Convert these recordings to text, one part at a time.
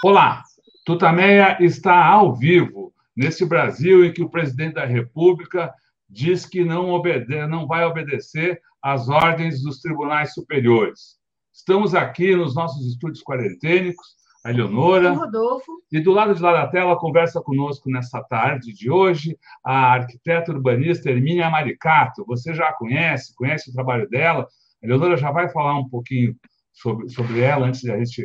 Olá, Tutameia está ao vivo nesse Brasil em que o presidente da República diz que não, obede não vai obedecer às ordens dos tribunais superiores. Estamos aqui nos nossos estúdios quarentênicos, a Eleonora. Rodolfo. E do lado de lá da tela, conversa conosco nessa tarde de hoje a arquiteta urbanista Hermínia Maricato. Você já a conhece, conhece o trabalho dela. A Eleonora já vai falar um pouquinho sobre, sobre ela antes de a gente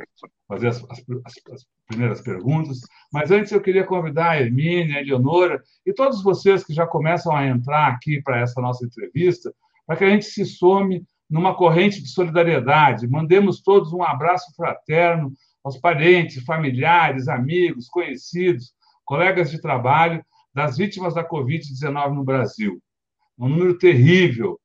fazer as, as, as, primeiras perguntas. Mas antes eu queria convidar a Hermínia, a Eleonora e todos vocês que já começam a entrar aqui para essa nossa entrevista, para que a gente se some numa corrente de solidariedade. Mandemos todos um abraço fraterno aos parentes, familiares, amigos, conhecidos, colegas de trabalho das vítimas da Covid-19 no Brasil. Um número terrível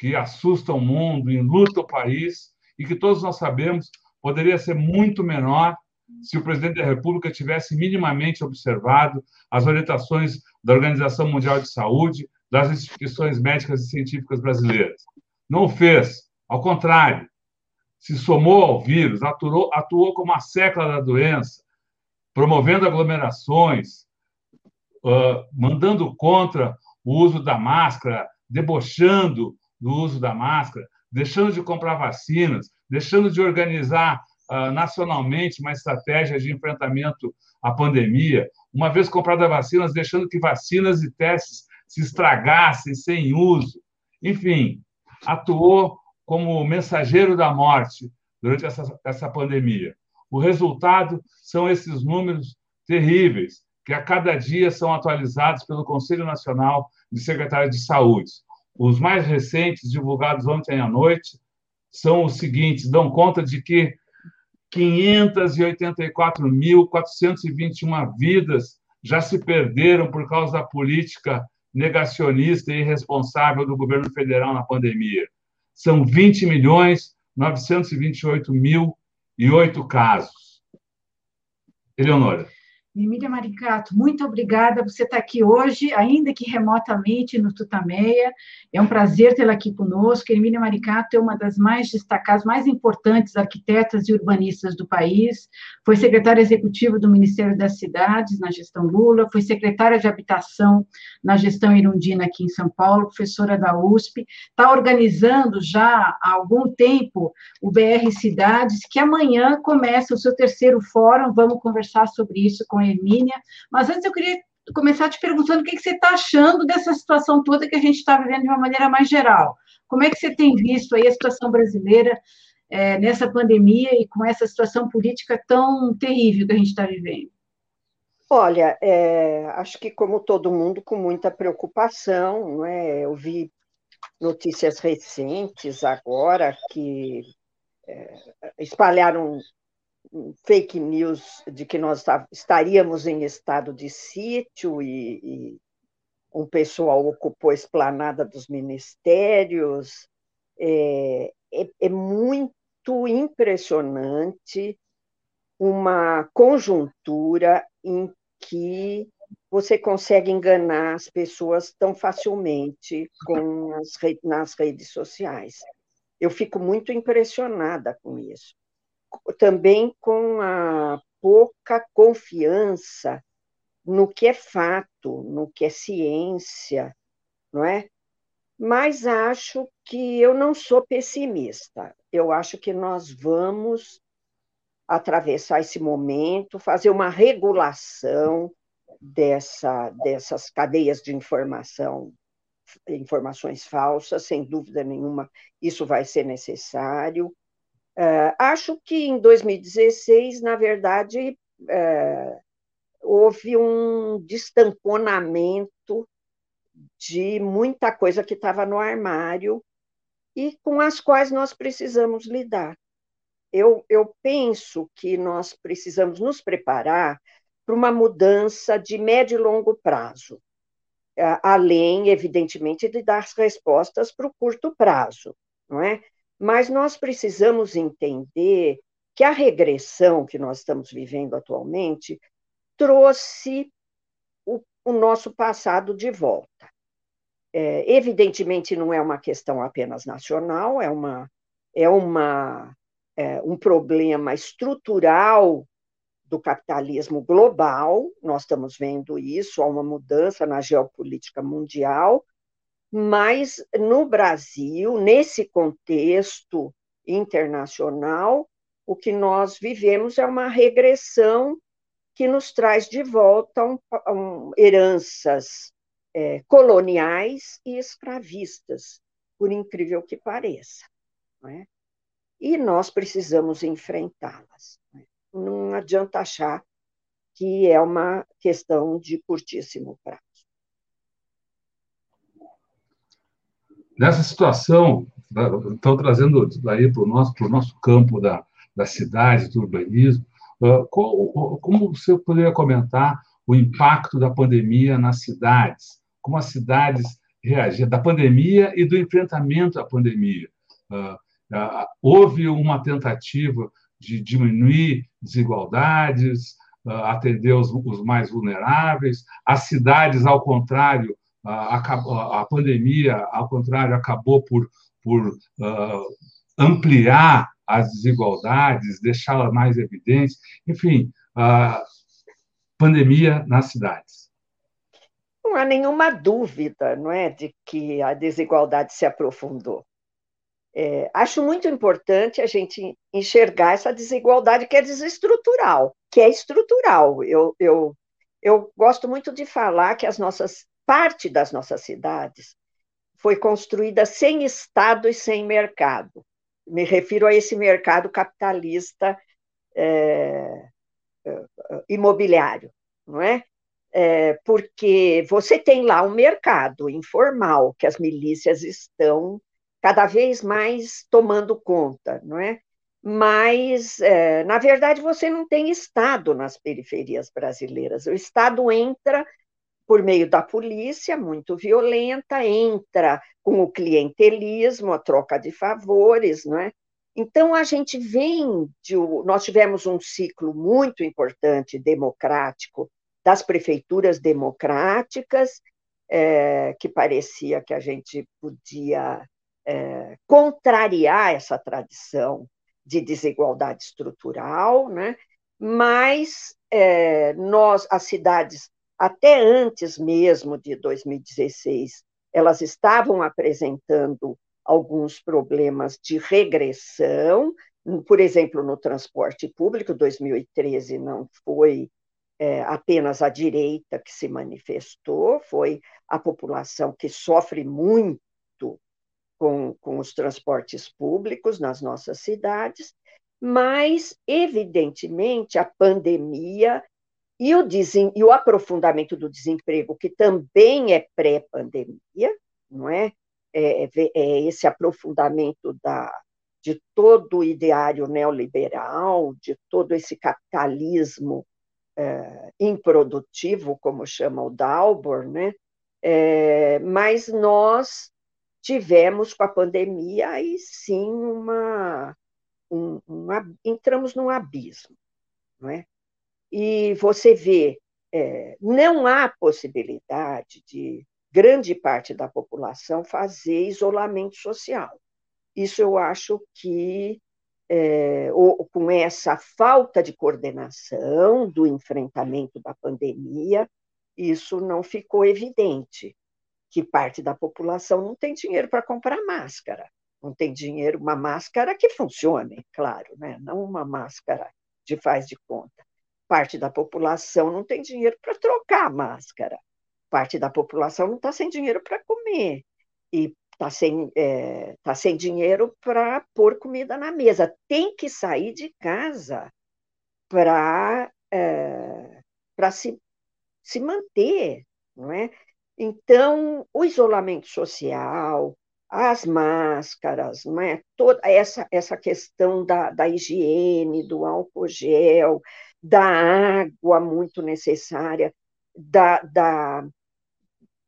que assusta o mundo, enluta o país e que todos nós sabemos poderia ser muito menor se o presidente da República tivesse minimamente observado as orientações da Organização Mundial de Saúde, das instituições médicas e científicas brasileiras. Não fez, ao contrário, se somou ao vírus, atuou, atuou como a secla da doença, promovendo aglomerações, uh, mandando contra o uso da máscara, debochando do uso da máscara, deixando de comprar vacinas, deixando de organizar uh, nacionalmente uma estratégia de enfrentamento à pandemia, uma vez compradas vacinas, deixando que vacinas e testes se estragassem sem uso. Enfim, atuou como mensageiro da morte durante essa, essa pandemia. O resultado são esses números terríveis, que a cada dia são atualizados pelo Conselho Nacional de Secretários de Saúde. Os mais recentes, divulgados ontem à noite, são os seguintes: dão conta de que 584.421 vidas já se perderam por causa da política negacionista e irresponsável do governo federal na pandemia. São 20 milhões 928 mil e oito casos. Eleonora. Emília Maricato, muito obrigada por você estar aqui hoje, ainda que remotamente no Tutameia. É um prazer tê-la aqui conosco. Emília Maricato é uma das mais destacadas, mais importantes arquitetas e urbanistas do país. Foi secretária executiva do Ministério das Cidades na gestão Lula, foi secretária de Habitação na gestão Irundina aqui em São Paulo, professora da USP. Está organizando já há algum tempo o BR Cidades, que amanhã começa o seu terceiro fórum. Vamos conversar sobre isso com Hermínia. Mas antes eu queria começar te perguntando o que, você está achando dessa situação toda que a gente está vivendo de uma maneira mais geral. Como é que você tem visto aí a situação brasileira é, nessa pandemia e com essa situação política tão terrível que a gente está vivendo? Olha, é, acho que como todo mundo, com muita preocupação, é? Eu vi notícias recentes agora que é, espalharam fake news de que nós estaríamos em estado de sítio e, e um pessoal ocupou a esplanada dos ministérios. É, é, é muito impressionante uma conjuntura em que você consegue enganar as pessoas tão facilmente com as, nas redes sociais. Eu fico muito impressionada com isso também com a pouca confiança no que é fato, no que é ciência, não é? Mas acho que eu não sou pessimista. Eu acho que nós vamos atravessar esse momento, fazer uma regulação dessa, dessas cadeias de informação, informações falsas, sem dúvida nenhuma, isso vai ser necessário. Uh, acho que em 2016, na verdade, uh, houve um destamponamento de muita coisa que estava no armário e com as quais nós precisamos lidar. Eu, eu penso que nós precisamos nos preparar para uma mudança de médio e longo prazo, uh, além, evidentemente, de dar respostas para o curto prazo, não é? Mas nós precisamos entender que a regressão que nós estamos vivendo atualmente trouxe o, o nosso passado de volta. É, evidentemente, não é uma questão apenas nacional, é, uma, é, uma, é um problema estrutural do capitalismo global, nós estamos vendo isso, há uma mudança na geopolítica mundial, mas no Brasil, nesse contexto internacional, o que nós vivemos é uma regressão que nos traz de volta um, um, heranças é, coloniais e escravistas, por incrível que pareça. É? E nós precisamos enfrentá-las. Não, é? não adianta achar que é uma questão de curtíssimo prazo. Nessa situação, estão trazendo aí para o nosso, nosso campo da, da cidade, do urbanismo, como você poderia comentar o impacto da pandemia nas cidades? Como as cidades reagiram, da pandemia e do enfrentamento à pandemia? Houve uma tentativa de diminuir desigualdades, atender os mais vulneráveis. As cidades, ao contrário, a, a pandemia, ao contrário, acabou por, por uh, ampliar as desigualdades, deixá-las mais evidentes. Enfim, a pandemia nas cidades. Não há nenhuma dúvida, não é, de que a desigualdade se aprofundou. É, acho muito importante a gente enxergar essa desigualdade que é desestrutural, que é estrutural. Eu, eu, eu gosto muito de falar que as nossas parte das nossas cidades foi construída sem Estado e sem mercado. Me refiro a esse mercado capitalista é, é imobiliário, não é? é? Porque você tem lá um mercado informal que as milícias estão cada vez mais tomando conta, não é? Mas, é, na verdade, você não tem Estado nas periferias brasileiras. O Estado entra por meio da polícia, muito violenta, entra com o clientelismo, a troca de favores, não é? Então, a gente vem de. Nós tivemos um ciclo muito importante democrático das prefeituras democráticas, é, que parecia que a gente podia é, contrariar essa tradição de desigualdade estrutural, né? mas é, nós, as cidades, até antes mesmo de 2016, elas estavam apresentando alguns problemas de regressão, por exemplo, no transporte público, 2013 não foi é, apenas a direita que se manifestou, foi a população que sofre muito com, com os transportes públicos nas nossas cidades, mas, evidentemente, a pandemia e o, desem, e o aprofundamento do desemprego, que também é pré-pandemia, não é? É, é? é, esse aprofundamento da, de todo o ideário neoliberal, de todo esse capitalismo é, improdutivo, como chama o Dalbor, né? É, mas nós tivemos com a pandemia aí sim uma, um, uma entramos num abismo, não é? E você vê, é, não há possibilidade de grande parte da população fazer isolamento social. Isso eu acho que, é, com essa falta de coordenação do enfrentamento da pandemia, isso não ficou evidente que parte da população não tem dinheiro para comprar máscara, não tem dinheiro, uma máscara que funcione, claro, né? não uma máscara de faz de conta. Parte da população não tem dinheiro para trocar a máscara, parte da população não está sem dinheiro para comer, e está sem, é, tá sem dinheiro para pôr comida na mesa. Tem que sair de casa para é, se, se manter, não é? Então, o isolamento social, as máscaras, não é? toda essa, essa questão da, da higiene, do álcool gel, da água muito necessária, da, da,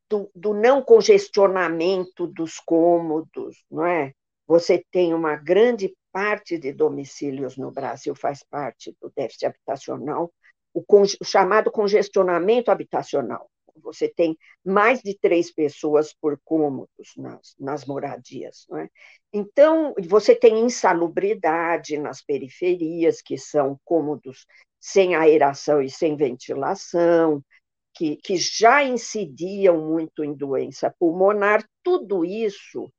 do, do não congestionamento dos cômodos, não é? Você tem uma grande parte de domicílios no Brasil, faz parte do déficit habitacional, o, o chamado congestionamento habitacional você tem mais de três pessoas por cômodos nas, nas moradias. Não é? Então, você tem insalubridade nas periferias, que são cômodos sem aeração e sem ventilação, que, que já incidiam muito em doença pulmonar, tudo isso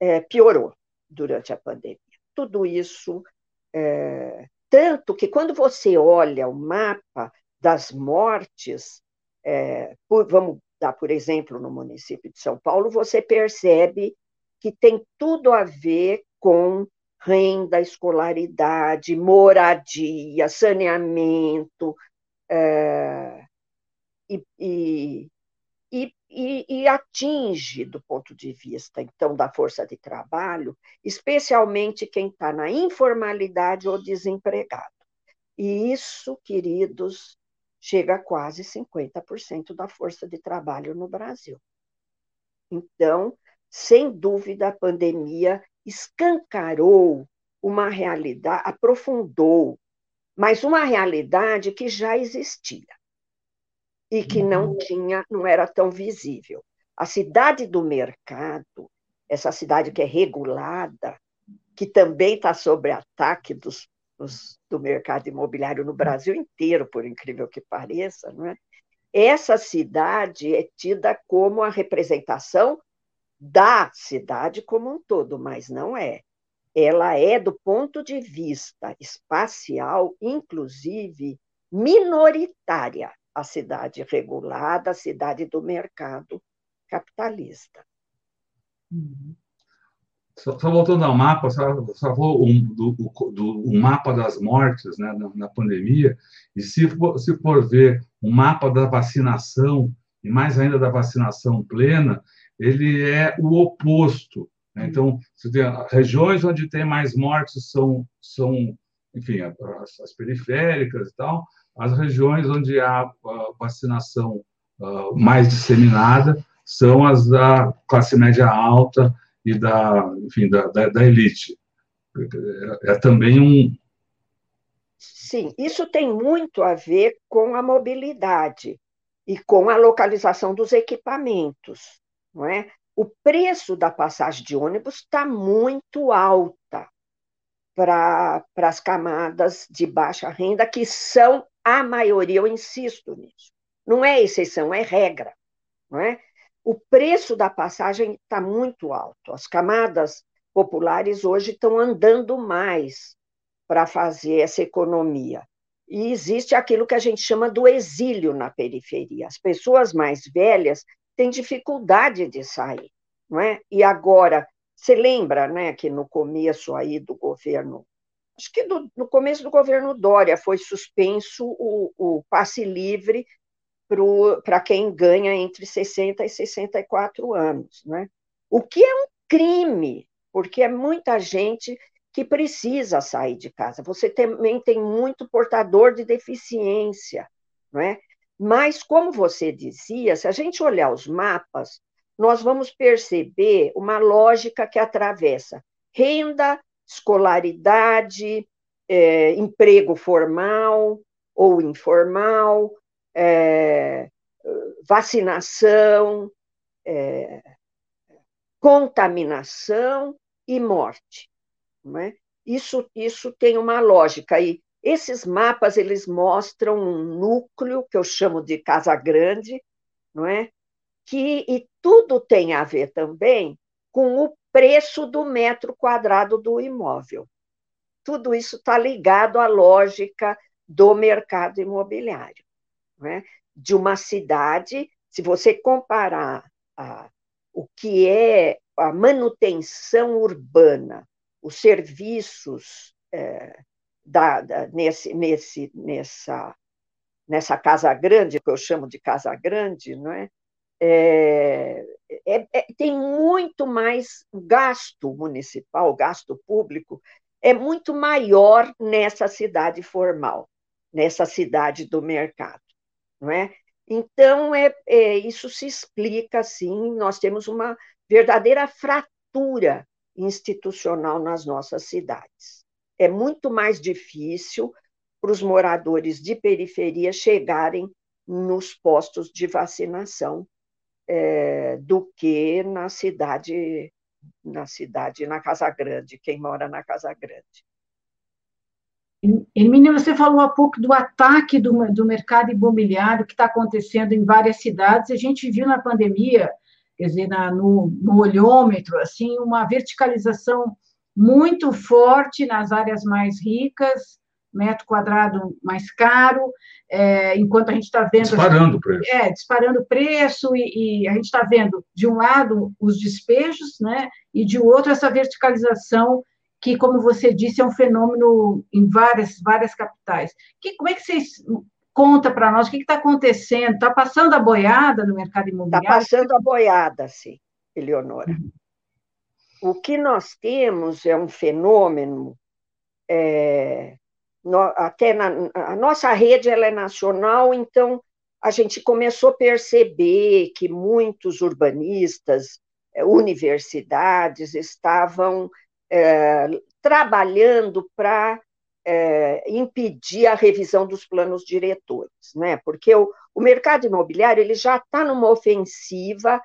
é, piorou durante a pandemia. Tudo isso, é, tanto que quando você olha o mapa das mortes, é, por, vamos dar por exemplo no município de São Paulo, você percebe que tem tudo a ver com renda, escolaridade, moradia, saneamento, é, e, e, e, e, atinge, do ponto de vista, então, da força de trabalho, especialmente quem está na informalidade ou desempregado. E isso, queridos, chega a quase 50% da força de trabalho no Brasil. Então, sem dúvida, a pandemia escancarou uma realidade, aprofundou, mas uma realidade que já existia e que não uhum. tinha, não era tão visível. A cidade do mercado, essa cidade que é regulada, que também está sob ataque dos, do mercado imobiliário no Brasil inteiro, por incrível que pareça, não é? Essa cidade é tida como a representação da cidade como um todo, mas não é. Ela é, do ponto de vista espacial, inclusive, minoritária a cidade regulada, a cidade do mercado capitalista. Uhum. Só, só, voltando ao mapa, só, só vou um, do, do, o mapa das mortes né, na, na, pandemia, e se for, se for ver o mapa da vacinação, e mais ainda da vacinação plena, ele é o oposto. Né? Então, você tem regiões onde tem mais mortes são, são enfim, as, as periféricas e tal, as regiões onde há vacinação mais disseminada são as da classe média alta e da, enfim, da, da, da elite. É, é também um. Sim, isso tem muito a ver com a mobilidade e com a localização dos equipamentos, não é? O preço da passagem de ônibus está muito alta para as camadas de baixa renda, que são a maioria, eu insisto nisso. Não é exceção, é regra. Não é? O preço da passagem está muito alto. As camadas populares hoje estão andando mais para fazer essa economia. E existe aquilo que a gente chama do exílio na periferia. As pessoas mais velhas têm dificuldade de sair, não é? E agora, você lembra, né, que no começo aí do governo acho que do, no começo do governo Dória foi suspenso o, o passe livre para quem ganha entre 60 e 64 anos. Né? O que é um crime, porque é muita gente que precisa sair de casa. Você também tem muito portador de deficiência, não é? Mas, como você dizia, se a gente olhar os mapas, nós vamos perceber uma lógica que atravessa renda, escolaridade, é, emprego formal ou informal, é, vacinação, é, contaminação e morte. É? isso, isso tem uma lógica. E esses mapas eles mostram um núcleo que eu chamo de Casa Grande, não é? Que, e tudo tem a ver também com o preço do metro quadrado do imóvel. Tudo isso está ligado à lógica do mercado imobiliário. Né? De uma cidade, se você comparar a, o que é a manutenção urbana, os serviços é, da, da, nesse, nesse, nessa, nessa casa grande, que eu chamo de casa grande, não é? é, é, é, tem muito mais gasto municipal, gasto público, é muito maior nessa cidade formal, nessa cidade do mercado, não é? Então, é, é, isso se explica assim, nós temos uma verdadeira fratura institucional nas nossas cidades. É muito mais difícil para os moradores de periferia chegarem nos postos de vacinação é, do que na cidade, na cidade, na Casa Grande, quem mora na Casa Grande. Hermínia, você falou há pouco do ataque do, do mercado imobiliário que está acontecendo em várias cidades. A gente viu na pandemia, quer dizer, na, no, no olhômetro, assim, uma verticalização muito forte nas áreas mais ricas, metro quadrado mais caro, é, enquanto a gente está vendo... Disparando o preço. É, disparando o preço, e, e, a gente está vendo, de um lado, os despejos, né, e de outro, essa verticalização, que, como você disse, é um fenômeno em várias, várias capitais. Que, como é que vocês conta para nós o que está acontecendo? Está passando a boiada no mercado imobiliário? Está passando a boiada, sim, Eleonora. Uhum. O que nós temos é um fenômeno é, até na, a nossa rede ela é nacional, então a gente começou a perceber que muitos urbanistas, é, universidades estavam é, trabalhando para é, impedir a revisão dos planos diretores, né? Porque o, o mercado imobiliário ele já está numa ofensiva.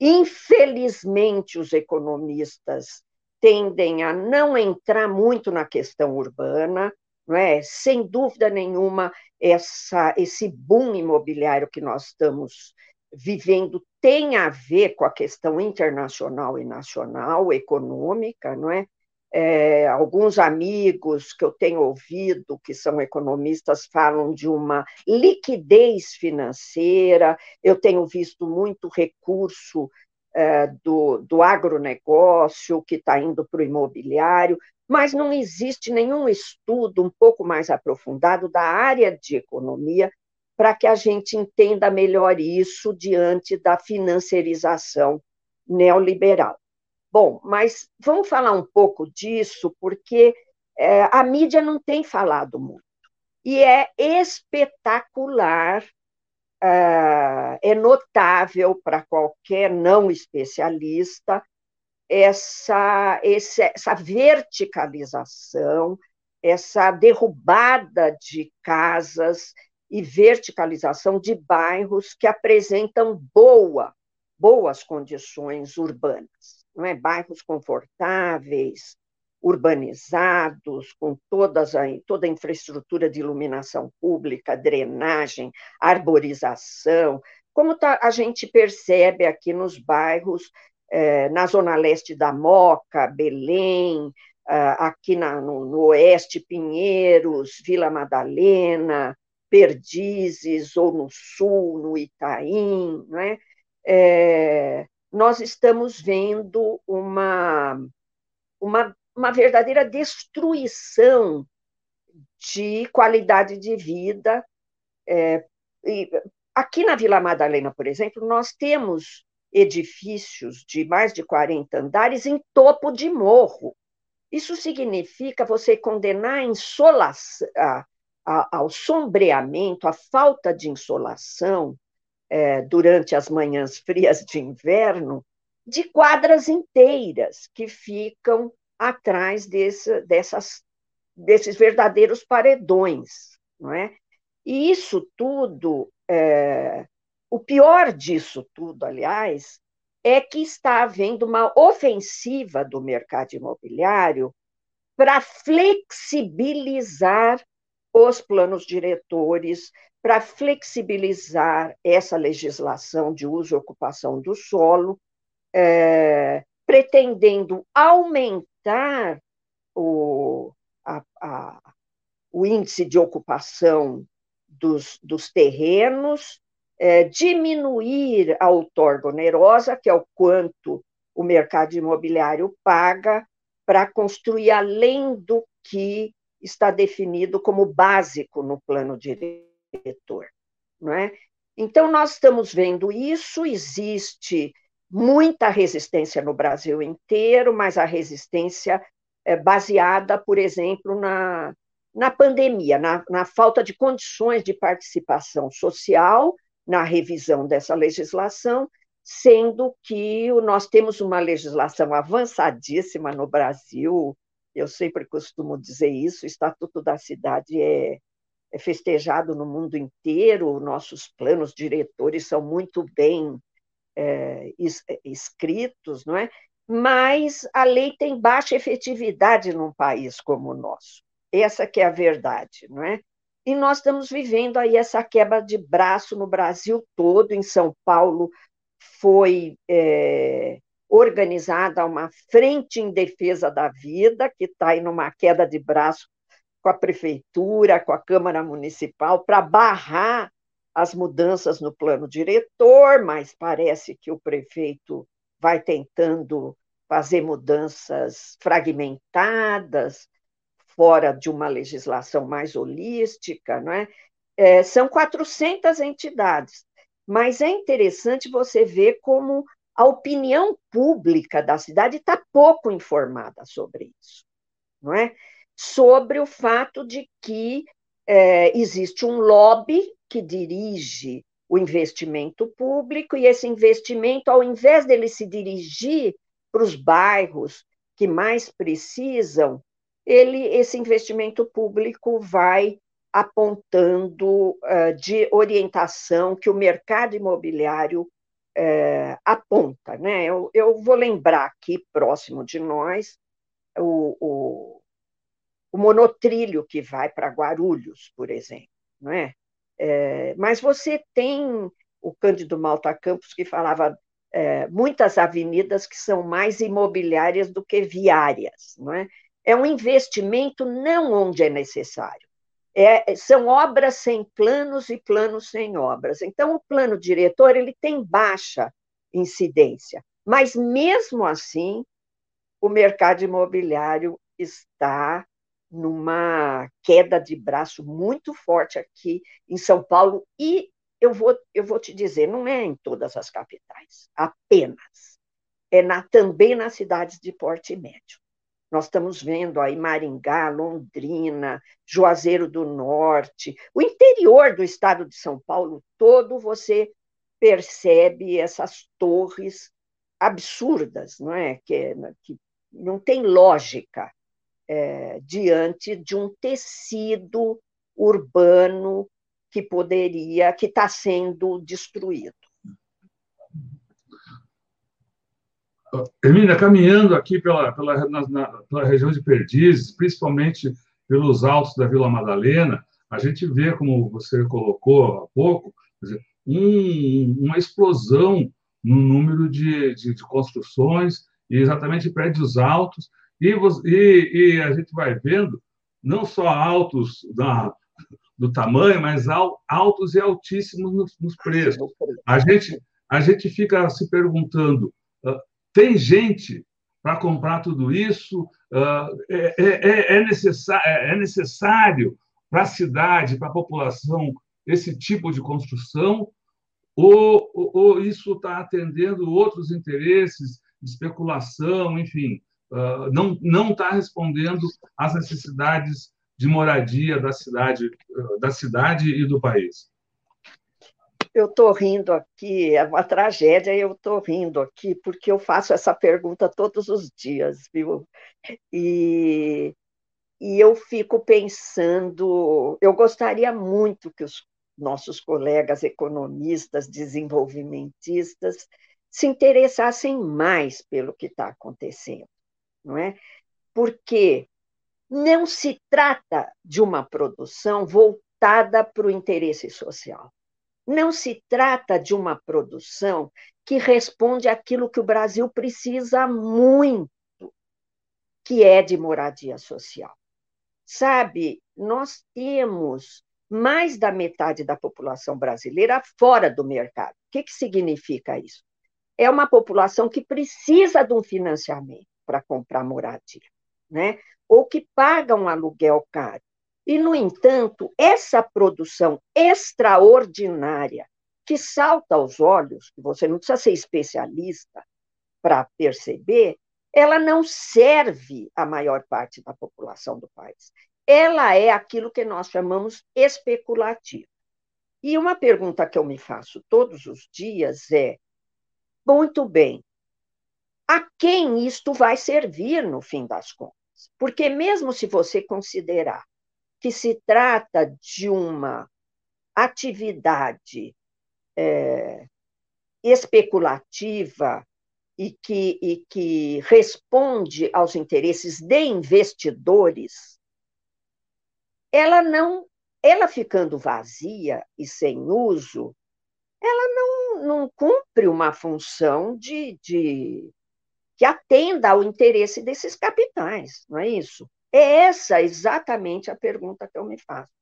Infelizmente, os economistas tendem a não entrar muito na questão urbana, não é? Sem dúvida nenhuma, essa, esse boom imobiliário que nós estamos vivendo tem a ver com a questão internacional e nacional, econômica, não é? é? alguns amigos que eu tenho ouvido, que são economistas, falam de uma liquidez financeira, eu tenho visto muito recurso é, do, do agronegócio que está indo para o imobiliário, mas não existe nenhum estudo um pouco mais aprofundado da área de economia para que a gente entenda melhor isso diante da financiarização neoliberal. Bom, mas vamos falar um pouco disso, porque é, a mídia não tem falado muito. E é espetacular, é, é notável para qualquer não especialista essa, essa verticalização, essa derrubada de casas e verticalização de bairros que apresentam boa, boas condições urbanas, não é? Bairros confortáveis, urbanizados, com todas a, toda a infraestrutura de iluminação pública, drenagem, arborização, como tá, a gente percebe aqui nos bairros é, na zona leste da Moca, Belém, aqui na, no, no, oeste, Pinheiros, Vila Madalena, Perdizes, ou no sul, no Itaim, né? É, nós estamos vendo uma, uma, uma verdadeira destruição de qualidade de vida. É, aqui na Vila Madalena, por exemplo, nós temos edifícios de mais de 40 andares em topo de morro. Isso significa você condenar a insolação, a, a, ao sombreamento, a falta de insolação é, durante as manhãs frias de inverno, de quadras inteiras que ficam atrás desse, dessas, desses verdadeiros paredões. Não é? E isso tudo é, o pior disso tudo, aliás, é que está havendo uma ofensiva do mercado imobiliário para flexibilizar os planos diretores, para flexibilizar essa legislação de uso e ocupação do solo, é, pretendendo aumentar o, a, a, o índice de ocupação dos, dos terrenos é, diminuir a outorga onerosa, que é o quanto o mercado imobiliário paga para construir além do que está definido como básico no plano diretor, não é? Então nós estamos vendo isso, existe muita resistência no Brasil inteiro, mas a resistência é baseada, por exemplo, na, na pandemia, na, na falta de condições de participação social na revisão dessa legislação, sendo que nós temos uma legislação avançadíssima no Brasil, eu sempre costumo dizer isso, o Estatuto da Cidade é, é festejado no mundo inteiro, nossos planos diretores são muito bem é, escritos, não é? mas a lei tem baixa efetividade num país como o nosso. Essa que é a verdade, não é? E nós estamos vivendo aí essa quebra de braço no Brasil todo, em São Paulo foi é, organizada uma frente em defesa da vida, que está aí numa queda de braço com a prefeitura, com a Câmara Municipal, para barrar as mudanças no plano diretor, mas parece que o prefeito vai tentando fazer mudanças fragmentadas, fora de uma legislação mais holística, não é? é são 400 entidades, mas é interessante você ver como a opinião pública da cidade está pouco informada sobre isso, não é? Sobre o fato de que é, existe um lobby que dirige o investimento público, e esse investimento, ao invés dele se dirigir para os bairros que mais precisam, ele, esse investimento público vai apontando uh, de orientação que o mercado imobiliário uh, aponta. Né? Eu, eu, vou lembrar aqui, próximo de nós, o, o, o monotrilho que vai para Guarulhos, por exemplo. Não é? É, mas você tem o Cândido Malta Campos, que falava é, muitas avenidas que são mais imobiliárias do que viárias. Não é? é um investimento não onde é necessário. É, são obras sem planos e planos sem obras. Então, o plano diretor ele tem baixa incidência, mas mesmo assim, o mercado imobiliário está numa queda de braço muito forte aqui em São Paulo e eu vou, eu vou te dizer, não é em todas as capitais, apenas. É na, também nas cidades de porte médio. Nós estamos vendo aí Maringá, Londrina, Juazeiro do Norte, o interior do estado de São Paulo todo, você percebe essas torres absurdas, não é? Que, que não tem lógica é, diante de um tecido urbano que poderia, que está sendo destruído. Hermínia, caminhando aqui pela, pela, na, pela região de Perdizes, principalmente pelos altos da Vila Madalena, a gente vê, como você colocou há pouco, um, uma explosão no número de, de, de construções, e exatamente prédios altos, e, e, e, a gente vai vendo não só altos da, do tamanho, mas altos e altíssimos nos, nos preços. A gente, a gente fica se perguntando: uh, tem gente para comprar tudo isso? Uh, é, é, é, necessário, é necessário para a cidade, para a população, esse tipo de construção? Ou, ou, ou isso está atendendo outros interesses de especulação, enfim? uh, não está respondendo às necessidades de moradia da cidade, uh, da cidade e do país. Eu estou rindo aqui, é uma tragédia, eu estou rindo aqui porque eu faço essa pergunta todos os dias, viu? E, e eu fico pensando, eu gostaria muito que os nossos colegas economistas, desenvolvimentistas, se interessassem mais pelo que está acontecendo não é? Porque não se trata de uma produção voltada para o interesse social. Não se trata de uma produção que responde àquilo que o Brasil precisa muito, que é de moradia social. Sabe, nós temos mais da metade da população brasileira fora do mercado. O que, que significa isso? É uma população que precisa de um financiamento para comprar moradia, né? ou que pagam um aluguel caro. E, no entanto, essa produção extraordinária que salta aos olhos, que você não precisa ser especialista para perceber, ela não serve à maior parte da população do país. Ela é aquilo que nós chamamos especulativo. E uma pergunta que eu me faço todos os dias é: muito bem, a quem isto vai servir no fim das contas. Porque, mesmo se você considerar que se trata de uma atividade é, especulativa e que, e que responde aos interesses de investidores, ela não, ela ficando vazia e sem uso, ela não, não cumpre uma função de, de que atenda ao interesse desses capitais, não é isso? É essa exatamente a pergunta que eu me faço.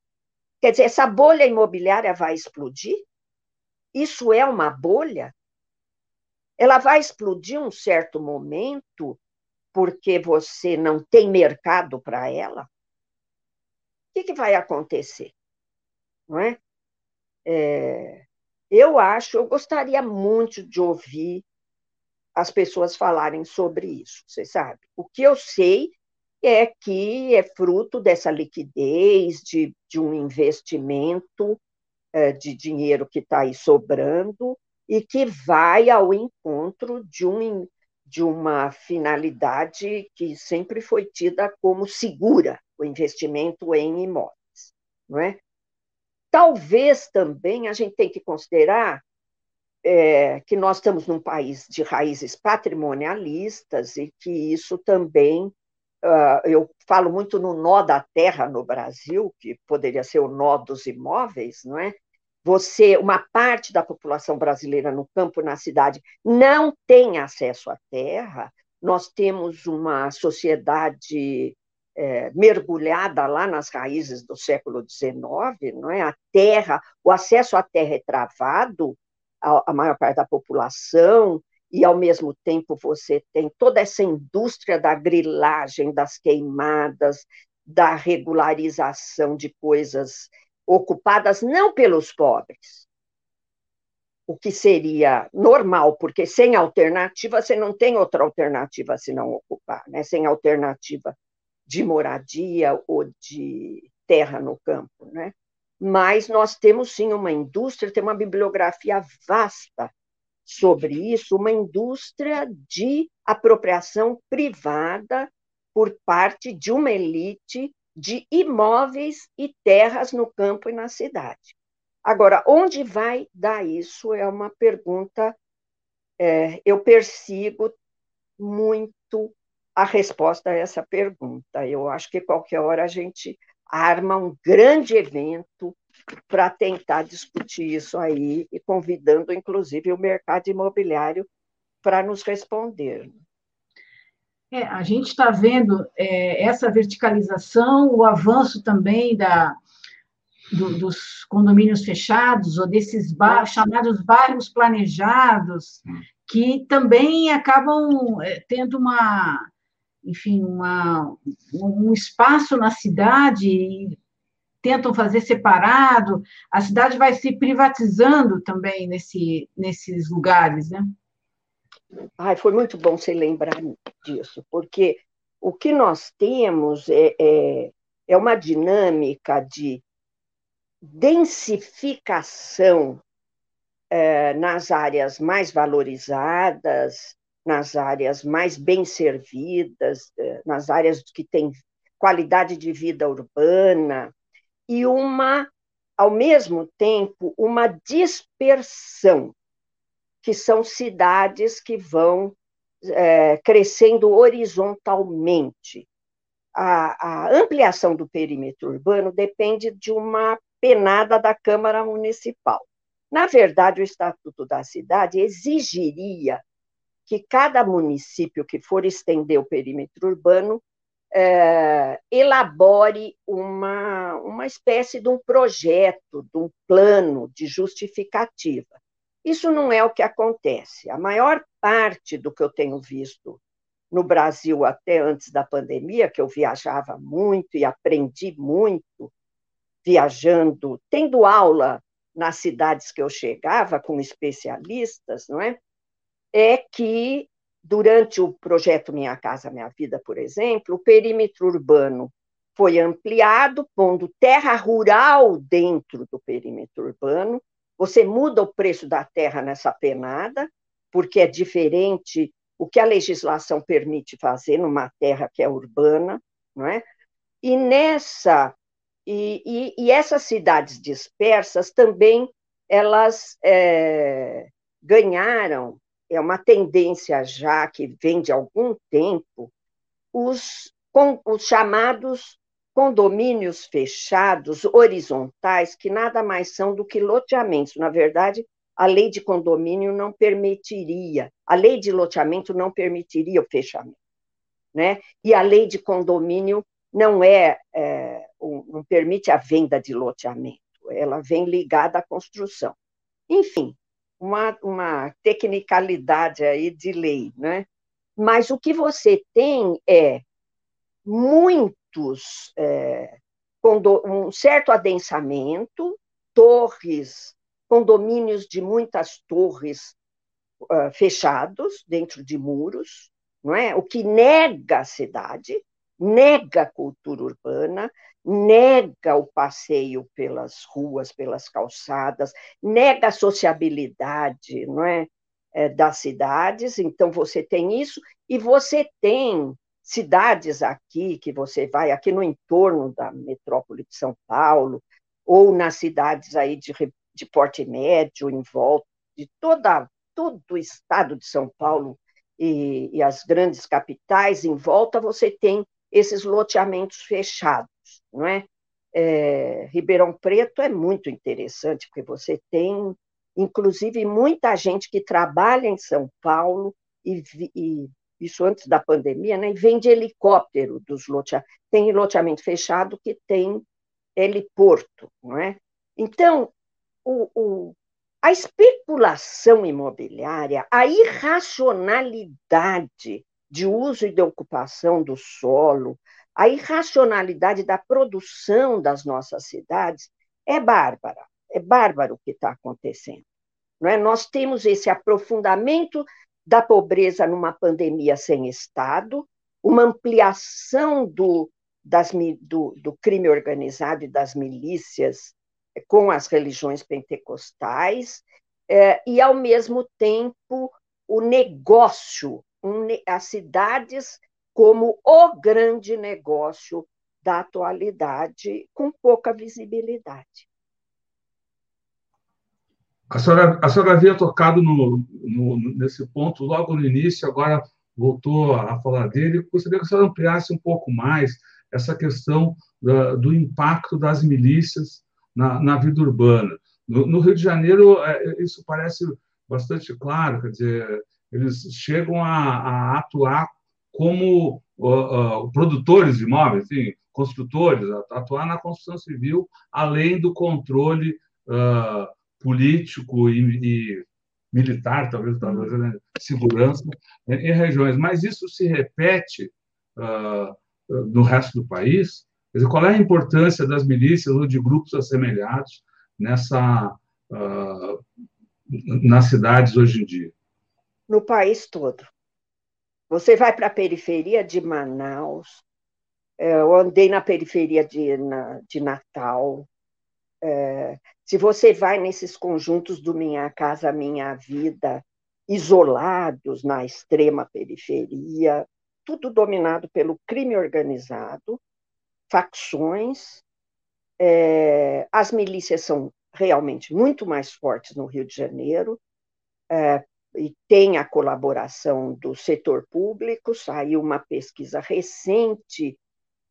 Quer dizer, essa bolha imobiliária vai explodir? Isso é uma bolha? Ela vai explodir um certo momento porque você não tem mercado para ela? O que, que, vai acontecer? Não é? é? Eu acho, eu gostaria muito de ouvir as pessoas falarem sobre isso, você sabe? O que eu sei é que é fruto dessa liquidez, de, de um investimento é, de dinheiro que está aí sobrando e que vai ao encontro de, um, de uma finalidade que sempre foi tida como segura, o investimento em imóveis. Não é? Talvez também a gente tenha que considerar é, que nós estamos num país de raízes patrimonialistas e que isso também eu falo muito no nó da terra no Brasil, que poderia ser o nó dos imóveis, não é? Você, uma parte da população brasileira no campo, na cidade, não tem acesso à terra. Nós temos uma sociedade é, mergulhada lá nas raízes do século XIX, não é? A terra, o acesso à terra é travado, a, a maior parte da população, e ao mesmo tempo você tem toda essa indústria da grilagem, das queimadas, da regularização de coisas ocupadas não pelos pobres, o que seria normal, porque sem alternativa você não tem outra alternativa se não ocupar, né? sem alternativa de moradia ou de terra no campo. Né? Mas nós temos sim uma indústria, tem uma bibliografia vasta sobre isso, uma indústria de apropriação privada por parte de uma elite de imóveis e terras no campo e na cidade. Agora, onde vai dar isso é uma pergunta. É, eu persigo muito a resposta a essa pergunta. Eu acho que qualquer hora a gente arma um grande evento para tentar discutir isso aí e convidando, inclusive, o mercado imobiliário para nos responder. É, a gente está vendo é, essa verticalização, o avanço também da, do, dos condomínios fechados, ou desses bairros, chamados bairros planejados, que também acabam é, tendo uma, enfim, uma, um espaço na cidade tentam fazer separado, a cidade vai se privatizando também nesse, nesses lugares, né? Ai, foi muito bom você lembrar disso, porque o que nós temos é, é, é uma dinâmica de densificação é, nas áreas mais valorizadas, nas áreas mais bem servidas, é, nas áreas que têm qualidade de vida urbana, e uma, ao mesmo tempo, uma dispersão que são cidades que vão é, crescendo horizontalmente. A, a ampliação do perímetro urbano depende de uma penada da Câmara Municipal. Na verdade, o Estatuto da Cidade exigiria que cada município que for estender o perímetro urbano é, elabore uma, uma espécie de um projeto, de um plano de justificativa. Isso não é o que acontece. A maior parte do que eu tenho visto no Brasil até antes da pandemia, que eu viajava muito e aprendi muito viajando, tendo aula nas cidades que eu chegava com especialistas, não é? É que durante o projeto Minha Casa Minha Vida, por exemplo, o perímetro urbano foi ampliado, pondo terra rural dentro do perímetro urbano, você muda o preço da terra nessa penada, porque é diferente o que a legislação permite fazer numa terra que é urbana, não é? E nessa E, e, e essas cidades dispersas também elas é, ganharam, é uma tendência já que vem de algum tempo, os, com, os chamados condomínios fechados, horizontais, que nada mais são do que loteamentos. Na verdade, a lei de condomínio não permitiria, a lei de loteamento não permitiria o fechamento. Né? E a lei de condomínio não é, é não permite a venda de loteamento, ela vem ligada à construção. Enfim, uma, uma tecnicalidade aí de lei, né? Mas o que você tem é muitos, é, um certo adensamento, torres, condomínios de muitas torres uh, fechados dentro de muros, não é? O que nega a cidade, nega a cultura urbana, nega o passeio pelas ruas, pelas calçadas, nega a sociabilidade, não é? é das cidades. Então você tem isso e você tem cidades aqui que você vai aqui no entorno da metrópole de São Paulo ou nas cidades aí de, de porte médio em volta de toda todo o estado de São Paulo e, e as grandes capitais em volta você tem esses loteamentos fechados, não é? é? Ribeirão Preto é muito interessante porque você tem inclusive muita gente que trabalha em São Paulo e, e isso antes da pandemia, né? E vem de helicóptero dos loteamentos. Tem loteamento fechado que tem heliporto, não é? Então, o, o, a especulação imobiliária, a irracionalidade de uso e de ocupação do solo, a irracionalidade da produção das nossas cidades é bárbara. É bárbaro o que está acontecendo. Não é? Nós temos esse aprofundamento da pobreza numa pandemia sem Estado, uma ampliação do, das, do, do crime organizado e das milícias eh, com as religiões pentecostais, é, e, ao mesmo tempo, o negócio, um, as cidades como o grande negócio da atualidade, com pouca visibilidade. A senhora, a senhora havia tocado no, no, nesse ponto logo no início, agora voltou a falar dele. Gostaria que a senhora ampliasse um pouco mais essa questão da, do impacto das milícias na, na vida urbana. No, no, Rio de Janeiro, é, isso parece bastante claro, quer dizer, eles chegam a, a atuar como uh, uh, produtores de imóveis, enfim, construtores, atuar na construção civil, além do controle uh, político e, e militar, talvez, talvez né? segurança em regiões. Mas isso se repete uh, no resto do país? Quer dizer, qual é a importância das milícias ou de grupos assemelhados nessa uh, nas cidades hoje em dia? No país todo. Você vai para a periferia de Manaus, é, eu andei na periferia de, na, de Natal, é, se você vai nesses conjuntos do Minha Casa Minha Vida, isolados na extrema periferia, tudo dominado pelo crime organizado, facções, é, as milícias são realmente muito mais fortes no Rio de Janeiro, é, e tem a colaboração do setor público. Saiu uma pesquisa recente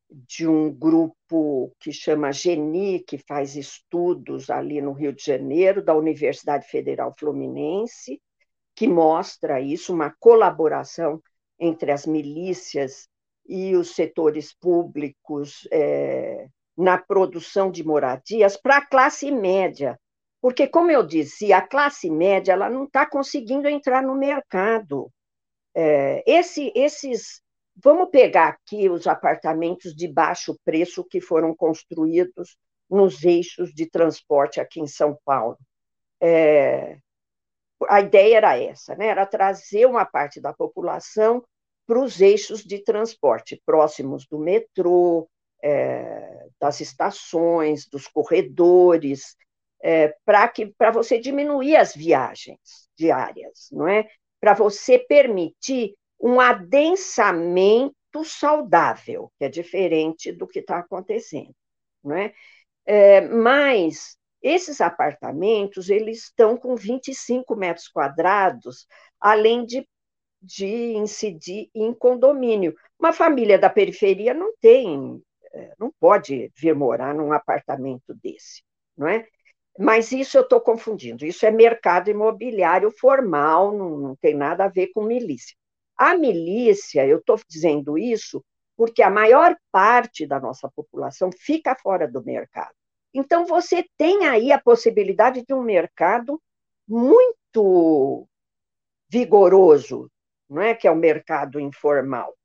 de um grupo que chama GENI, que faz estudos ali no Rio de Janeiro, da Universidade Federal Fluminense, que mostra isso, uma colaboração entre as milícias e os setores públicos é, na produção de moradias para a classe média. Porque, como eu disse, a classe média ela não está conseguindo entrar no mercado. É, esse, esses Vamos pegar aqui os apartamentos de baixo preço que foram construídos nos eixos de transporte aqui em São Paulo. É, a ideia era essa, né? era trazer uma parte da população para os eixos de transporte, próximos do metrô, é, das estações, dos corredores, é, para você diminuir as viagens diárias, não é? Para você permitir um adensamento saudável, que é diferente do que está acontecendo. não é? é mas esses apartamentos eles estão com 25 metros quadrados, além de, de incidir em condomínio. Uma família da periferia não tem, é, não pode vir morar num apartamento desse, não é? Mas isso eu estou confundindo. Isso é mercado imobiliário formal, não, não tem nada a ver com milícia. A milícia, eu estou dizendo isso porque a maior parte da nossa população fica fora do mercado. Então, você tem aí a possibilidade de um mercado muito vigoroso, não é? que é o mercado informal.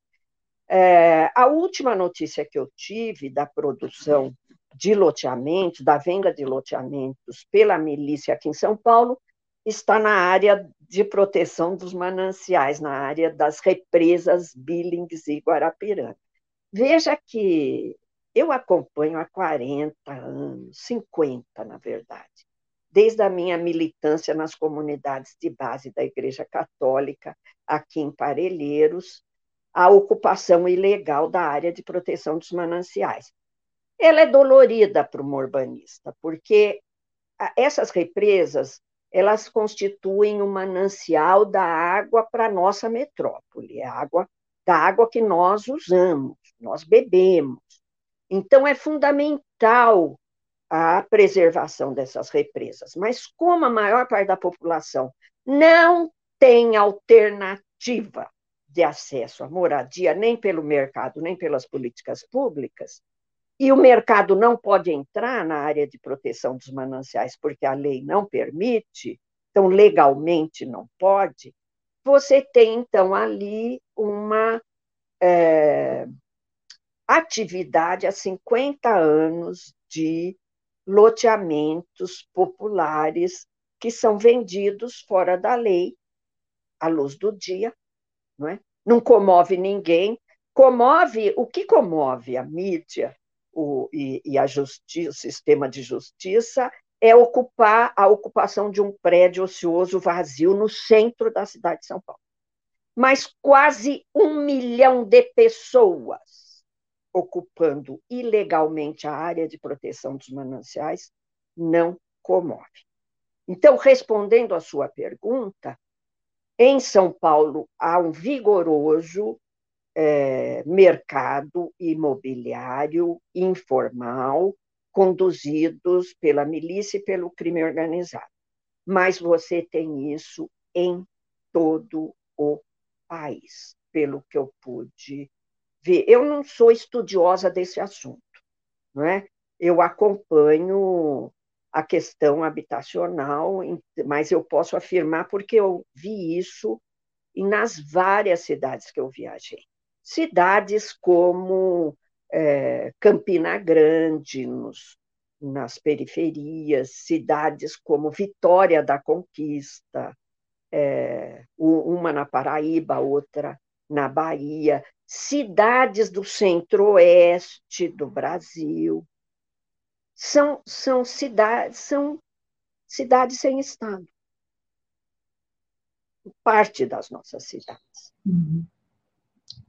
É, a última notícia que eu tive da produção de loteamentos, da venda de loteamentos pela milícia aqui em São Paulo, está na área de proteção dos mananciais, na área das represas Billings e Guarapiranga. Veja que eu acompanho há 40 anos, 50, na verdade, desde a minha militância nas comunidades de base da Igreja Católica, aqui em Parelheiros, a ocupação ilegal da área de proteção dos mananciais ela é dolorida para o urbanista, porque essas represas elas constituem um manancial da água para a nossa metrópole, a água da água que nós usamos, nós bebemos. Então é fundamental a preservação dessas represas, mas como a maior parte da população não tem alternativa de acesso à moradia, nem pelo mercado, nem pelas políticas públicas, e o mercado não pode entrar na área de proteção dos mananciais porque a lei não permite, então legalmente não pode, você tem então ali uma é, atividade há 50 anos de loteamentos populares que são vendidos fora da lei, à luz do dia, não é? Não comove ninguém. Comove, o que comove a mídia o, e, e a justiça, o sistema de justiça é ocupar a ocupação de um prédio ocioso vazio no centro da cidade de São Paulo. Mas quase um milhão de pessoas ocupando ilegalmente a área de proteção dos mananciais não comove. Então, respondendo à sua pergunta, em São Paulo há um vigoroso é, mercado imobiliário informal conduzidos pela milícia e pelo crime organizado. Mas você tem isso em todo o país, pelo que eu pude ver. Eu não sou estudiosa desse assunto, não é? Eu acompanho a questão habitacional, mas eu posso afirmar porque eu vi isso nas várias cidades que eu viajei cidades como é, Campina Grande, nos, nas periferias, cidades como Vitória da Conquista, é, uma na Paraíba, outra na Bahia, cidades do centro-oeste do Brasil. São, são, cidades, são cidades sem Estado. Parte das nossas cidades. Uhum.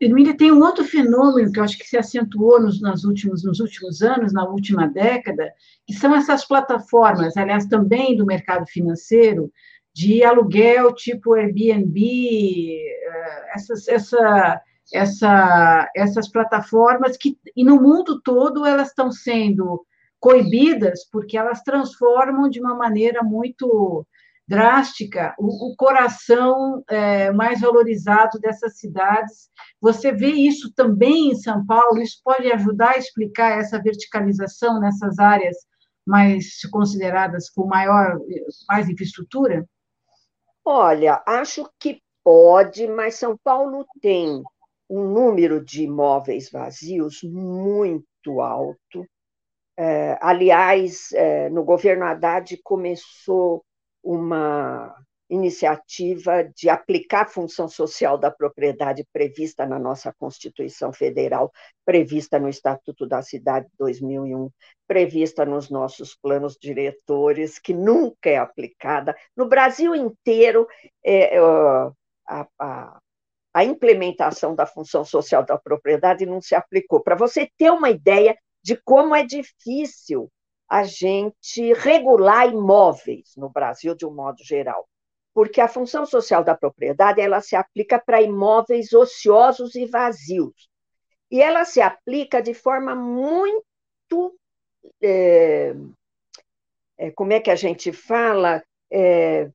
Hermília, tem um outro fenômeno que eu acho que se acentuou nos, últimos, nos últimos anos, na última década, que são essas plataformas, aliás, também do mercado financeiro, de aluguel tipo Airbnb, eh, essas, essa, essa, essas plataformas que, e no mundo todo, elas estão sendo coibidas porque elas transformam de uma maneira muito drástica o, o coração é, mais valorizado dessas cidades. Você vê isso também em São Paulo? Isso pode ajudar a explicar essa verticalização nessas áreas mais consideradas com maior, mais infraestrutura? Olha, acho que pode, mas São Paulo tem um número de imóveis vazios muito alto. É, aliás, é, no governo Haddad começou uma iniciativa de aplicar a função social da propriedade prevista na nossa Constituição Federal, prevista no Estatuto da Cidade de 2001, prevista nos nossos planos diretores, que nunca é aplicada. No Brasil inteiro, é, a, a, a implementação da função social da propriedade não se aplicou. Para você ter uma ideia de como é difícil a gente regular imóveis no Brasil de um modo geral, porque a função social da propriedade ela se aplica para imóveis ociosos e vazios e ela se aplica de forma muito é, é, como é que a gente fala é,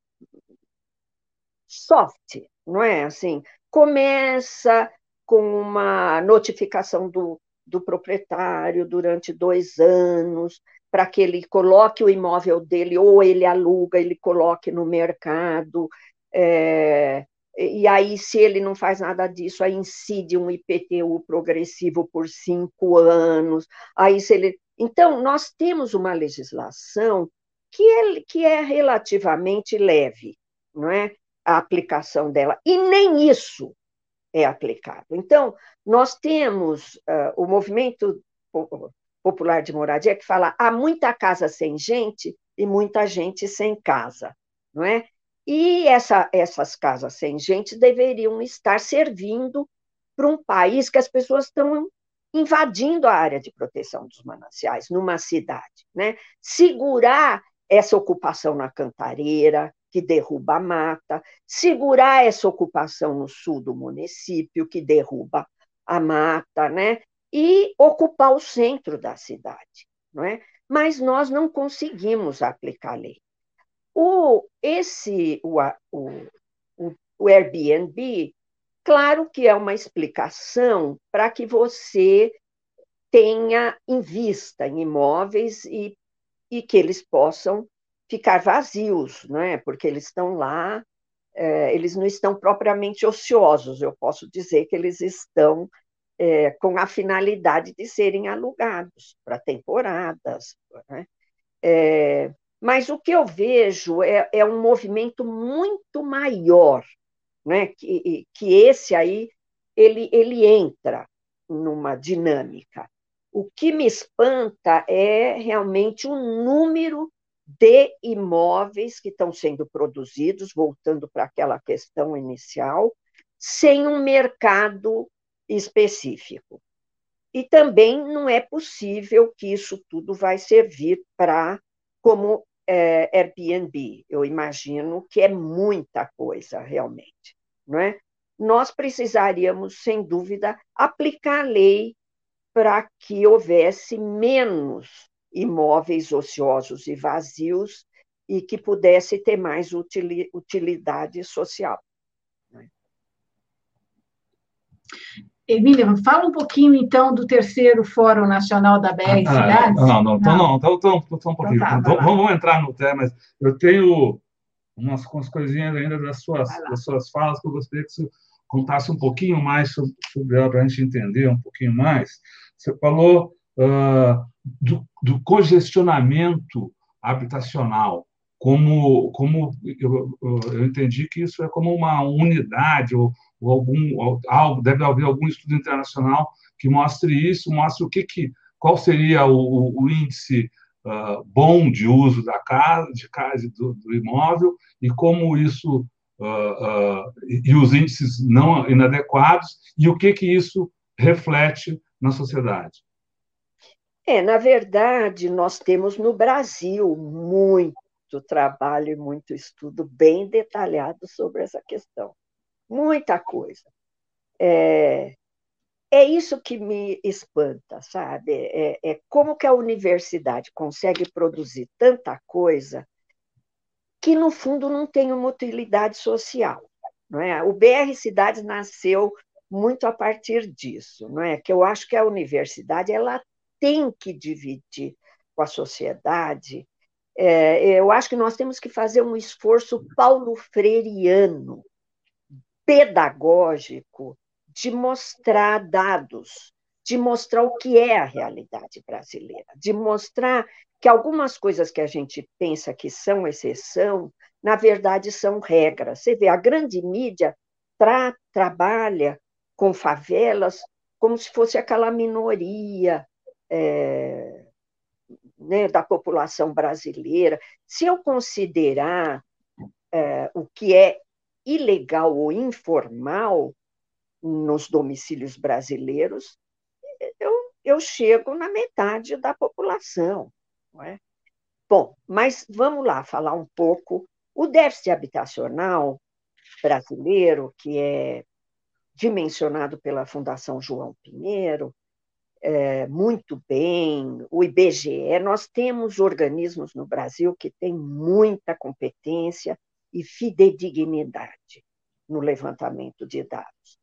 soft, não é assim? Começa com uma notificação do, do proprietário durante dois anos, para que ele coloque o imóvel dele, ou ele aluga, ele coloque no mercado. É, e aí, se ele não faz nada disso, aí incide um IPTU progressivo por cinco anos. Aí, se ele. Então, nós temos uma legislação que é, que é relativamente leve, não é? A aplicação dela. E nem isso é aplicado. Então, nós temos uh, o movimento popular de moradia que fala há muita casa sem gente e muita gente sem casa, não é? E essa, essas casas sem gente deveriam estar servindo para um país que as pessoas estão invadindo a área de proteção dos mananciais numa cidade, né? Segurar essa ocupação na cantareira, que derruba a mata, segurar essa ocupação no sul do município, que derruba a mata, né? E ocupar o centro da cidade. Não é? Mas nós não conseguimos aplicar a lei. O, esse, o, o, o Airbnb, claro que é uma explicação para que você tenha em vista em imóveis e, e que eles possam ficar vazios, não é? Porque eles estão lá, é, eles não estão propriamente ociosos, eu posso dizer que eles estão é, com a finalidade de serem alugados para temporadas. Né? É, mas o que eu vejo é, é um movimento muito maior, né? que, que esse aí ele, ele entra numa dinâmica. O que me espanta é realmente o número de imóveis que estão sendo produzidos, voltando para aquela questão inicial, sem um mercado específico. E também não é possível que isso tudo vai servir para como é, Airbnb. Eu imagino que é muita coisa realmente, não é? Nós precisaríamos, sem dúvida, aplicar a lei para que houvesse menos imóveis ociosos e vazios e que pudesse ter mais utilidade social. Emília, fala um pouquinho, então, do terceiro Fórum Nacional da BR ah, Cidades. Não, não, então não, então, então, então, um pouquinho. Então, tá, vamos entrar no tema, mas eu tenho umas, umas coisinhas ainda das suas, das suas falas que eu gostaria que você contasse um pouquinho mais sobre, sobre ela, para a gente entender um pouquinho mais. Você falou uh, do, do congestionamento habitacional como, como eu, eu, entendi que isso é como uma unidade ou, ou algum algo deve haver algum estudo internacional que mostre isso, mostre o que, que qual seria o, o índice uh, bom de uso da casa, de casa do, do imóvel e como isso uh, uh, e os índices não inadequados e o que que isso reflete na sociedade. É, na verdade, nós temos no Brasil muito trabalho e muito estudo bem detalhado sobre essa questão. Muita coisa. É, é isso que me espanta, sabe? É, é como que a universidade consegue produzir tanta coisa que, no fundo, não tem uma utilidade social. Não é? O BR Cidades nasceu muito a partir disso, não é? Que eu acho que a universidade ela tem que dividir com a sociedade é, eu acho que nós temos que fazer um esforço paulo freireano, pedagógico, de mostrar dados, de mostrar o que é a realidade brasileira, de mostrar que algumas coisas que a gente pensa que são exceção, na verdade são regras. Você vê, a grande mídia tra trabalha com favelas como se fosse aquela minoria é, né, da população brasileira, se eu considerar é, o que é ilegal ou informal nos domicílios brasileiros, eu, eu chego na metade da população. Não é? Bom, mas vamos lá falar um pouco. O déficit habitacional brasileiro, que é dimensionado pela Fundação João Pinheiro, é, muito bem, o IBGE, nós temos organismos no Brasil que têm muita competência e fidedignidade no levantamento de dados.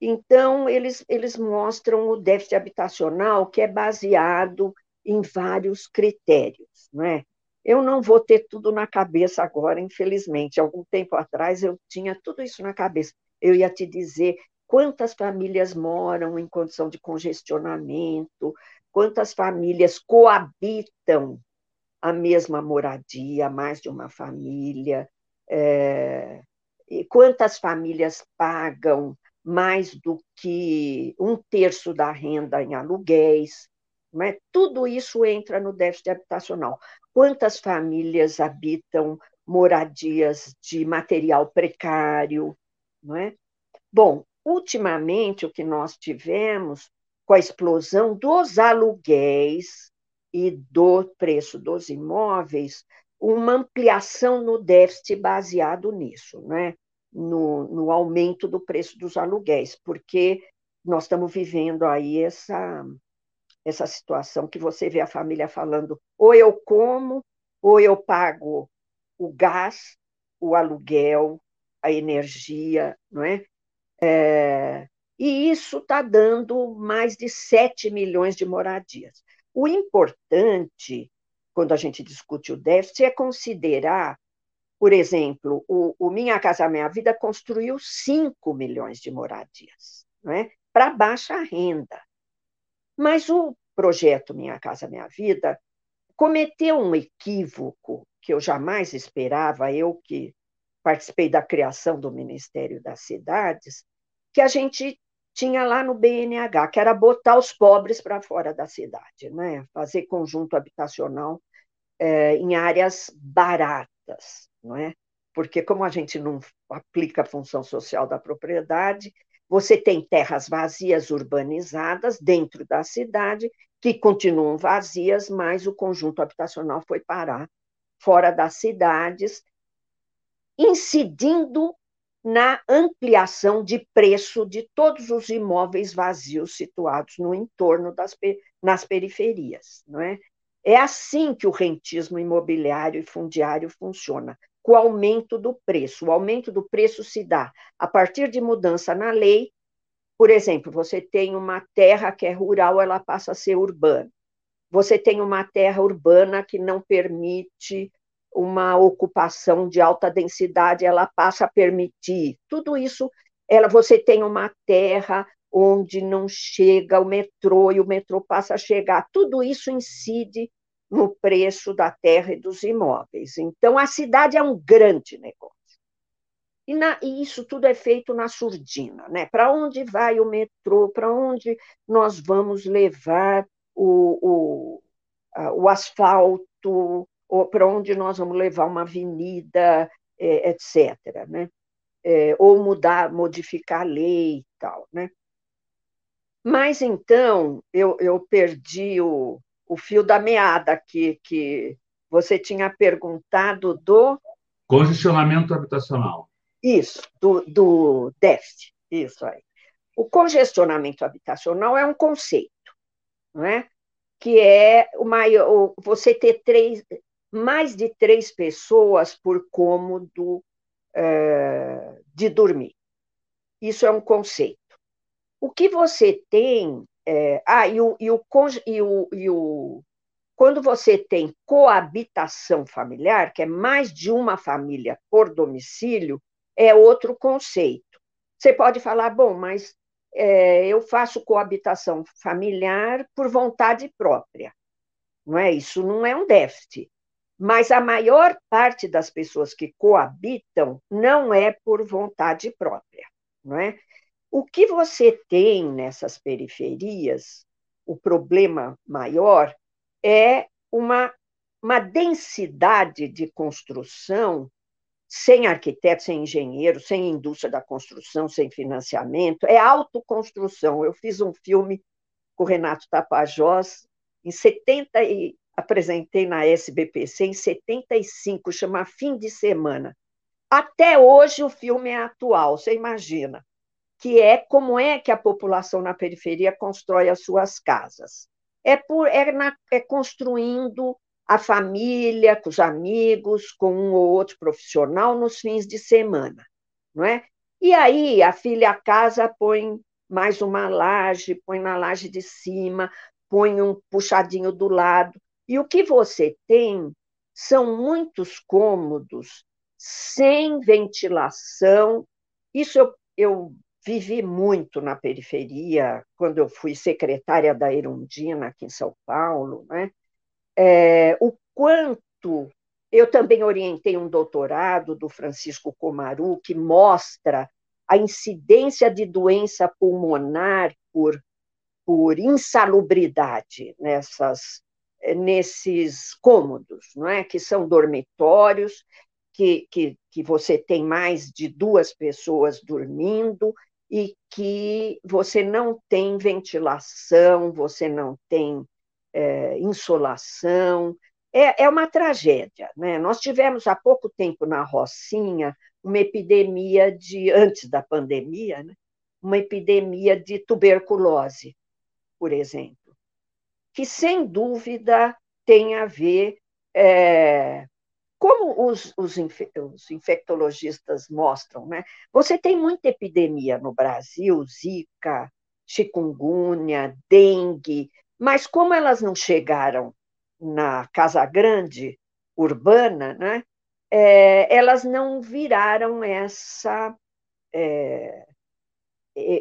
Então, eles, eles mostram o déficit habitacional, que é baseado em vários critérios. Não é? Eu não vou ter tudo na cabeça agora, infelizmente. Algum tempo atrás eu tinha tudo isso na cabeça. Eu ia te dizer quantas famílias moram em condição de congestionamento, quantas famílias coabitam a mesma moradia, mais de uma família, é, e quantas famílias pagam mais do que um terço da renda em aluguéis. Né? Tudo isso entra no déficit habitacional. Quantas famílias habitam moradias de material precário? Não é? Bom, ultimamente, o que nós tivemos com a explosão dos aluguéis e do preço dos imóveis, uma ampliação no déficit baseado nisso, né? no, no aumento do preço dos aluguéis, porque nós estamos vivendo aí essa, essa situação que você vê a família falando, ou eu como, ou eu pago o gás, o aluguel, a energia, não é? é e isso está dando mais de 7 milhões de moradias. O importante quando a gente discute o déficit, é considerar, por exemplo, o, o Minha Casa Minha Vida construiu 5 milhões de moradias, é? para baixa renda. Mas o projeto Minha Casa Minha Vida cometeu um equívoco que eu jamais esperava, eu que participei da criação do Ministério das Cidades, que a gente tinha lá no BNH, que era botar os pobres para fora da cidade, né? fazer conjunto habitacional é, em áreas baratas, não é? Porque como a gente não aplica a função social da propriedade, você tem terras vazias urbanizadas dentro da cidade que continuam vazias, mas o conjunto habitacional foi parar fora das cidades, incidindo na ampliação de preço de todos os imóveis vazios situados no entorno das nas periferias, não é? É assim que o rentismo imobiliário e fundiário funciona, com o aumento do preço. O aumento do preço se dá a partir de mudança na lei. Por exemplo, você tem uma terra que é rural, ela passa a ser urbana. Você tem uma terra urbana que não permite uma ocupação de alta densidade, ela passa a permitir. Tudo isso, ela, você tem uma terra onde não chega o metrô e o metrô passa a chegar. Tudo isso incide no preço da terra e dos imóveis. Então, a cidade é um grande negócio. E, na, e isso tudo é feito na surdina. Né? Para onde vai o metrô? Para onde nós vamos levar o, o, o asfalto? Para onde nós vamos levar uma avenida, é, etc. Né? É, ou mudar, modificar a lei e tal. Né? Mas então eu, eu perdi o, o fio da meada que, que você tinha perguntado do. Congestionamento habitacional. Isso, do, do déficit, isso aí. O congestionamento habitacional é um conceito, não é? que é o maior, você ter três, mais de três pessoas por cômodo é, de dormir. Isso é um conceito. O que você tem. É, ah, e o, e, o, e, o, e o. Quando você tem coabitação familiar, que é mais de uma família por domicílio, é outro conceito. Você pode falar, bom, mas é, eu faço coabitação familiar por vontade própria. Não é isso? Não é um déficit. Mas a maior parte das pessoas que coabitam não é por vontade própria, não é? O que você tem nessas periferias, o problema maior é uma, uma densidade de construção sem arquiteto, sem engenheiro, sem indústria da construção, sem financiamento, é autoconstrução. Eu fiz um filme com o Renato Tapajós, em 70 e apresentei na SBPC em 75, chama Fim de Semana. Até hoje o filme é atual, você imagina, que é como é que a população na periferia constrói as suas casas. É, por, é, na, é construindo a família, com os amigos, com um ou outro profissional nos fins de semana, não é? E aí a filha casa põe mais uma laje, põe na laje de cima, põe um puxadinho do lado. E o que você tem são muitos cômodos sem ventilação. Isso eu, eu vivi muito na periferia, quando eu fui secretária da Erundina, aqui em São Paulo, né? É, o quanto. Eu também orientei um doutorado do Francisco Comaru, que mostra a incidência de doença pulmonar por, por insalubridade nessas, nesses cômodos, não é? que são dormitórios, que, que, que você tem mais de duas pessoas dormindo e que você não tem ventilação, você não tem é, insolação. É, é uma tragédia. Né? Nós tivemos há pouco tempo na Rocinha uma epidemia de, antes da pandemia, né? uma epidemia de tuberculose, por exemplo que, sem dúvida, tem a ver, é, como os, os, os, infectologistas mostram, né? você tem muita epidemia no Brasil, zika, chikungunya, dengue, mas como elas não chegaram na Casa Grande urbana, né? É, elas não viraram essa, é,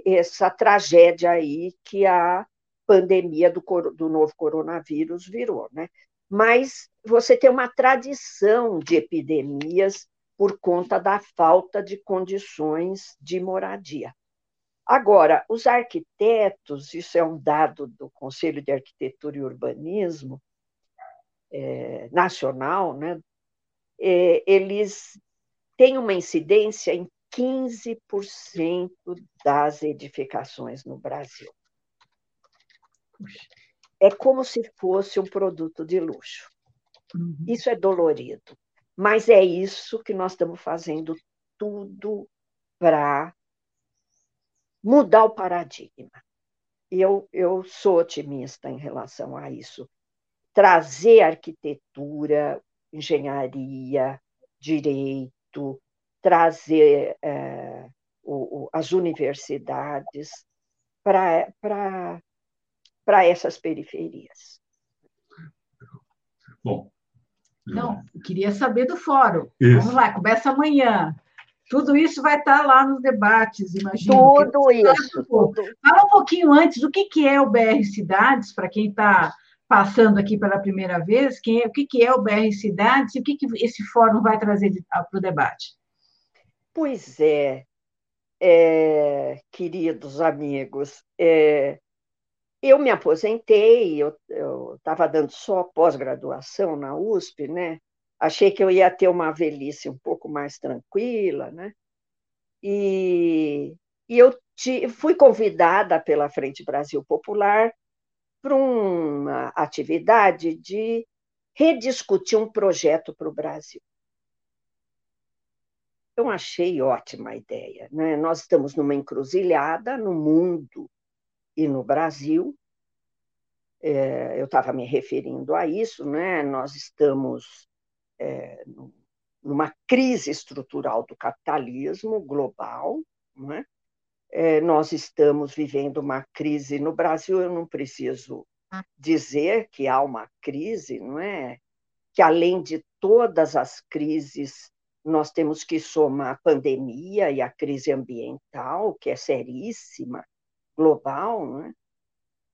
essa tragédia aí que a pandemia do, do novo coronavírus virou, né? Mas você tem uma tradição de epidemias por conta da falta de condições de moradia. Agora, os arquitetos, isso é um dado do Conselho de Arquitetura e Urbanismo é, nacional, né? É, eles têm uma incidência em 15% das edificações no Brasil. É como se fosse um produto de luxo. Uhum. Isso é dolorido, mas é isso que nós estamos fazendo tudo para mudar o paradigma. Eu, eu sou otimista em relação a isso. Trazer arquitetura, engenharia, direito, trazer é, o, o, as universidades para para essas periferias. Bom. Não, queria saber do fórum. Isso. Vamos lá, começa amanhã. Tudo isso vai estar lá nos debates, imagino. Tudo isso. Tudo. Fala um pouquinho antes, o que, que é o BR Cidades, para quem está passando aqui pela primeira vez, quem é, o que, que é o BR Cidades e o que, que esse fórum vai trazer para o debate? Pois é, é queridos amigos, é, eu me aposentei, eu estava dando só pós-graduação na USP, né? Achei que eu ia ter uma velhice um pouco mais tranquila, né? E, e eu te, fui convidada pela Frente Brasil Popular para uma atividade de rediscutir um projeto para o Brasil. Eu achei ótima a ideia. Né? Nós estamos numa encruzilhada no mundo e no Brasil. É, eu estava me referindo a isso, né? nós estamos é, numa crise estrutural do capitalismo global, né? é, nós estamos vivendo uma crise no Brasil, eu não preciso dizer que há uma crise, não é? Que além de todas as crises, nós temos que somar a pandemia e a crise ambiental, que é seríssima, global, né?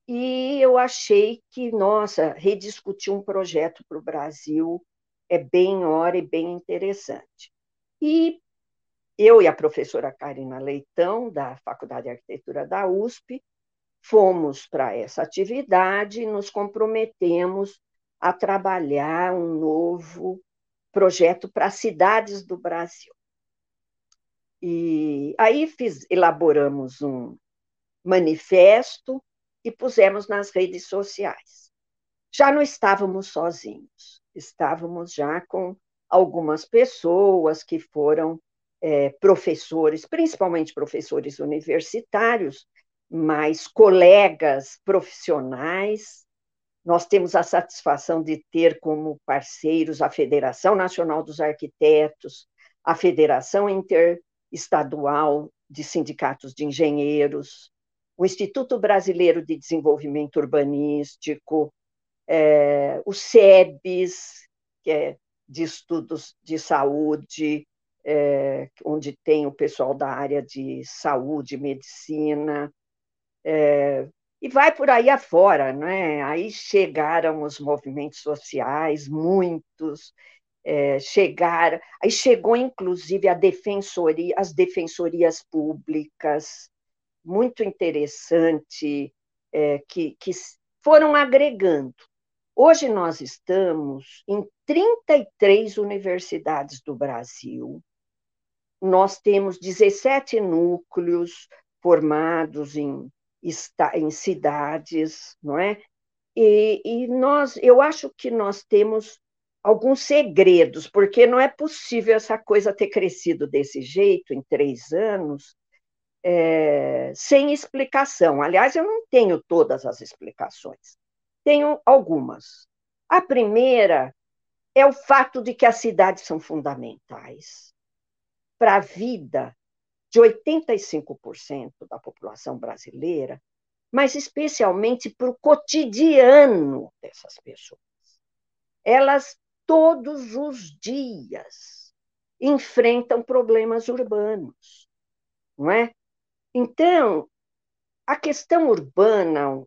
e eu achei que, nossa, rediscutir um projeto para o Brasil é bem hora e bem interessante. E eu e a professora Karina Leitão, da Faculdade de Arquitetura da USP, fomos para essa atividade e nos comprometemos a trabalhar um novo projeto para cidades do Brasil. E aí fiz, elaboramos um, manifesto e pusemos nas redes sociais. Já não estávamos sozinhos, estávamos já com algumas pessoas que foram é, professores, principalmente professores universitários, mas colegas profissionais. Nós temos a satisfação de ter como parceiros a Federação Nacional dos Arquitetos, a Federação Interestadual de Sindicatos de Engenheiros, o Instituto Brasileiro de Desenvolvimento Urbanístico, é, o SEBS, que é de estudos de saúde, é, onde tem o pessoal da área de saúde, medicina, é, e vai por aí afora, né? Aí chegaram os movimentos sociais, muitos, é, aí chegou inclusive a defensoria, as defensorias públicas, muito interessante, é, que, que foram agregando. Hoje nós estamos em 33 universidades do Brasil, nós temos 17 núcleos formados em, em cidades, não é? E, e nós, eu acho que nós temos alguns segredos, porque não é possível essa coisa ter crescido desse jeito em três anos é, sem explicação. Aliás, eu não tenho todas as explicações, tenho algumas. A primeira é o fato de que as cidades são fundamentais para a vida de 85% da população brasileira, mas especialmente para o cotidiano dessas pessoas. Elas, todos os dias, enfrentam problemas urbanos, não é? Então, a questão urbana,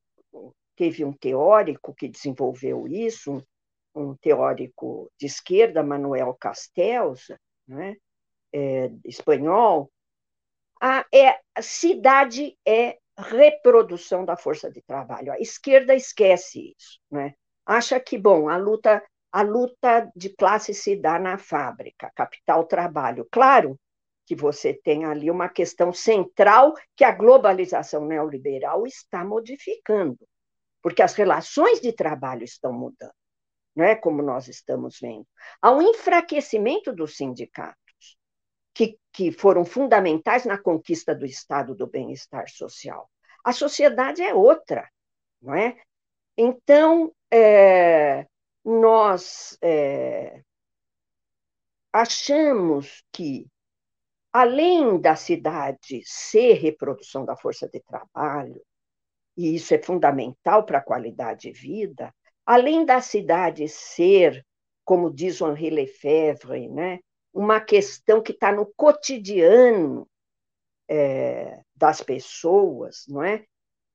teve um teórico que desenvolveu isso, um teórico de esquerda, Manuel Castells, né, é, espanhol, a, é, a cidade é reprodução da força de trabalho. A esquerda esquece isso, né? acha que, bom, a luta, a luta de classe se dá na fábrica, capital-trabalho. Claro que você tem ali uma questão central que a globalização neoliberal está modificando, porque as relações de trabalho estão mudando, não é como nós estamos vendo. Há um enfraquecimento dos sindicatos, que, que foram fundamentais na conquista do estado do bem-estar social. A sociedade é outra, não é? Então, é, nós é, achamos que, além da cidade ser reprodução da força de trabalho, e isso é fundamental para a qualidade de vida, além da cidade ser, como diz Henri Lefebvre, né, uma questão que está no cotidiano é, das pessoas, não é?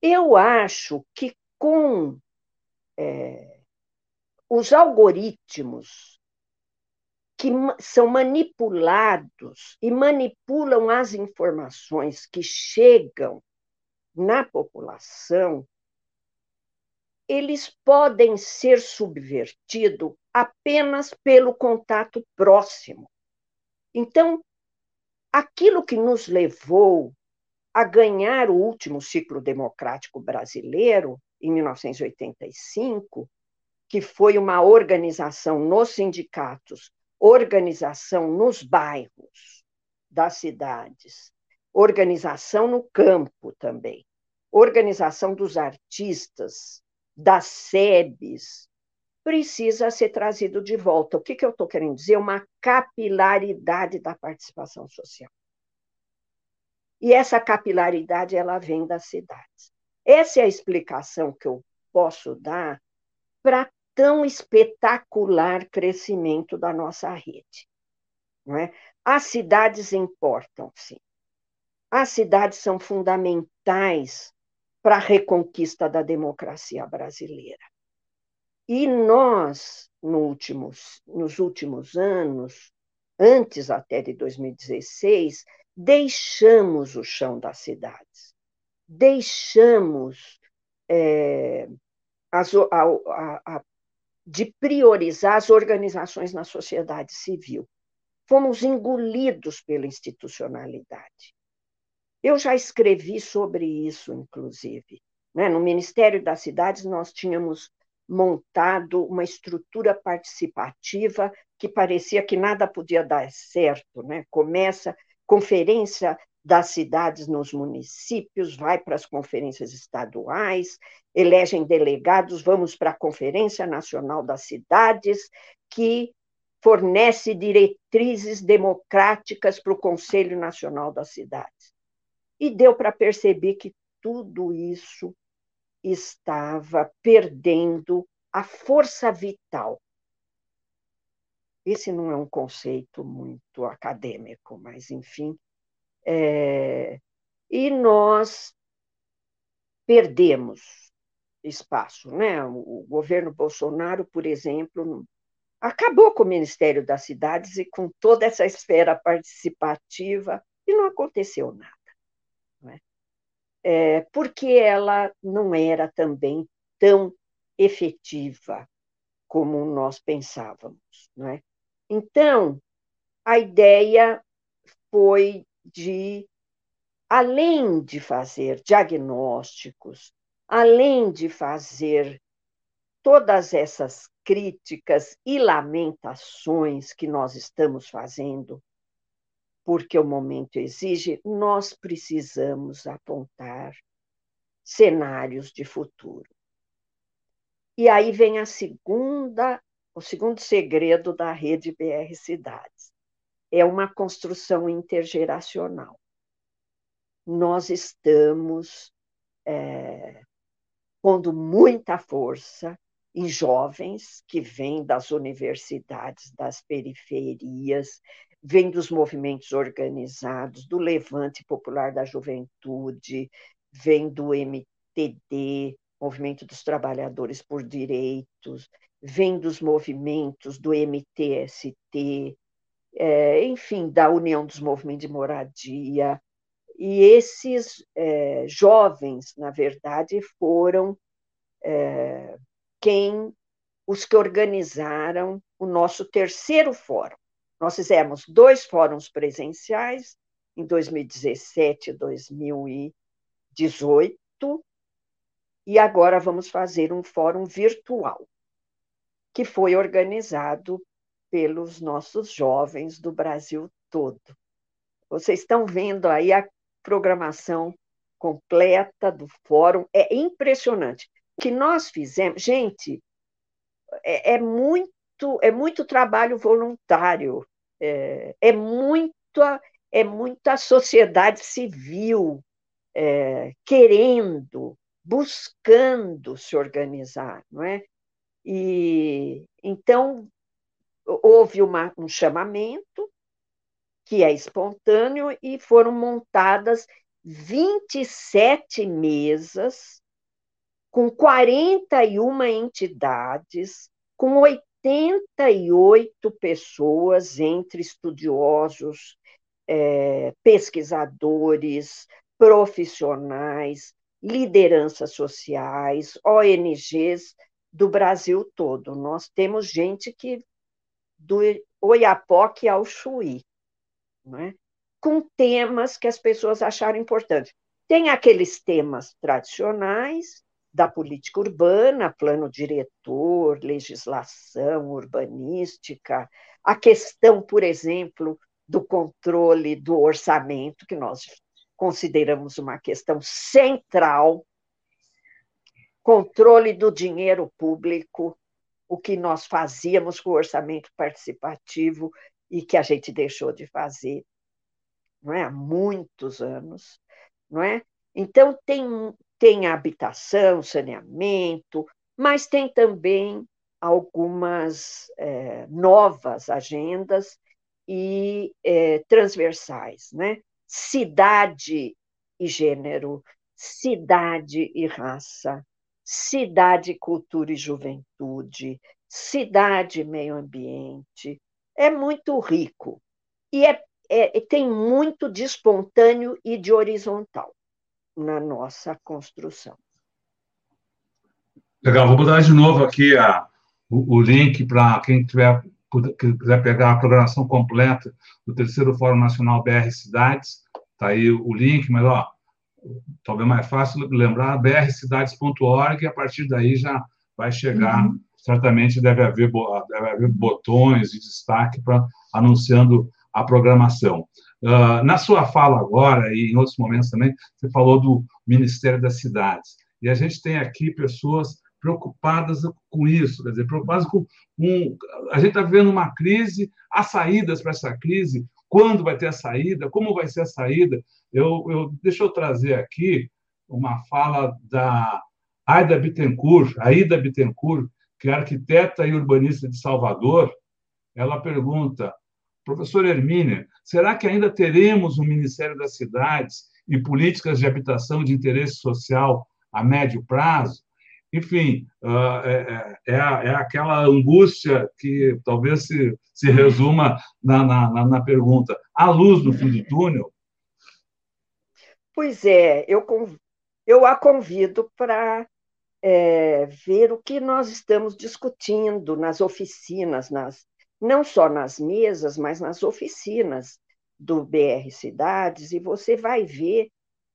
Eu acho que com é, os algoritmos que são manipulados e manipulam as informações que chegam na população, eles podem ser subvertidos apenas pelo contato próximo. Então, aquilo que nos levou a ganhar o último ciclo democrático brasileiro, em 1985, que foi uma organização nos sindicatos, organização nos bairros das cidades, organização no campo também, organização dos artistas, das SEBs, precisa ser trazido de volta. O que, que eu estou querendo dizer? Uma capilaridade da participação social. E essa capilaridade ela vem das cidades. Essa é a explicação que eu posso dar para tão espetacular crescimento da nossa rede. Não é? As cidades importam, sim. As cidades são fundamentais para a reconquista da democracia brasileira. E nós, no últimos, nos últimos anos, antes até de 2016, deixamos o chão das cidades, deixamos é, a, a, a, de priorizar as organizações na sociedade civil. Fomos engolidos pela institucionalidade. Eu já escrevi sobre isso, inclusive, Né? No Ministério das Cidades, nós tínhamos montado uma estrutura participativa que parecia que nada podia dar certo. Né? Começa conferência das cidades nos municípios, vai para as conferências estaduais, elegem delegados, vamos para a Conferência Nacional das Cidades, que fornece diretrizes democráticas para o Conselho Nacional das Cidades. E deu para perceber que tudo isso estava perdendo a força vital. Esse não é um conceito muito acadêmico, mas, enfim. É... E nós perdemos espaço. Né? O governo Bolsonaro, por exemplo, acabou com o Ministério das Cidades e com toda essa esfera participativa, e não aconteceu nada. Não é? Porque ela não era também tão efetiva como nós pensávamos. Não é? Então, a ideia foi de, além de fazer diagnósticos, além de fazer todas essas críticas e lamentações que nós estamos fazendo, porque o momento exige, nós precisamos apontar cenários de futuro. E aí vem a segunda, o segundo segredo da rede BR Cidades. É uma construção intergeracional. Nós estamos é, pondo muita força em jovens que vêm das universidades, das periferias, vêm dos movimentos organizados, do Levante Popular da Juventude, vêm do MTD, Movimento dos Trabalhadores por Direitos, vem dos movimentos do MTST, é, enfim, da União dos Movimentos de Moradia, e esses é, jovens, na verdade, foram é, quem os que organizaram o nosso terceiro fórum. Nós fizemos dois fóruns presenciais em 2017 e 2018, e agora vamos fazer um fórum virtual, que foi organizado pelos nossos jovens do Brasil todo. Vocês estão vendo aí a programação completa do fórum. É impressionante. O que nós fizemos, gente, é, é muito é muito trabalho voluntário, é, é muita é muita sociedade civil é, querendo, buscando se organizar, não é? E então houve uma, um chamamento que é espontâneo, e foram montadas 27 mesas com 41 entidades, com 88 pessoas, entre estudiosos, é, pesquisadores, profissionais, lideranças sociais, ONGs do Brasil todo. Nós temos gente que do Oiapoque ao Chuí é? com temas que as pessoas acharam importantes. Tem aqueles temas tradicionais da política urbana, plano diretor, legislação urbanística, a questão, por exemplo, do controle do orçamento, que nós consideramos uma questão central, controle do dinheiro público, o que nós fazíamos com o orçamento participativo e que a gente deixou de fazer não é? há muitos anos. Não é? Então, tem, tem habitação, saneamento, mas tem também algumas é, novas agendas e é, transversais, né? Cidade e gênero, cidade e raça, cidade, cultura e juventude, cidade meio ambiente, é muito rico. E é, é, tem muito de espontâneo e de horizontal na nossa construção. Legal, vou mudar de novo aqui a, o, o link para quem tiver quiser pegar a programação completa do terceiro Fórum Nacional BR Cidades, está aí o link, mas ó, talvez mais fácil lembrar, brcidades.org, e a partir daí já vai chegar, uhum. certamente deve haver, deve haver botões de destaque para anunciando a programação. Uh, na sua fala agora, e em outros momentos também, você falou do Ministério das Cidades. E a gente tem aqui pessoas preocupadas com isso, quer dizer, preocupadas com um, a gente está vivendo uma crise, há saídas para essa crise, quando vai ter a saída, como vai ser a saída. Eu, eu deixa eu trazer aqui uma fala da Aida Bittencourt, Aida Bittencourt, que é arquiteta e urbanista de Salvador. Ela pergunta: Professor Hermínia, será que ainda teremos um Ministério das Cidades e políticas de habitação de interesse social a médio prazo? Enfim, ah, é, é, é, aquela angústia que talvez se, se resuma na, na, na pergunta: há luz no fim do túnel? Pois é, eu, eu a convido para é, ver o que nós estamos discutindo nas oficinas, nas, não só nas mesas, mas nas oficinas do BR Cidades, e você vai ver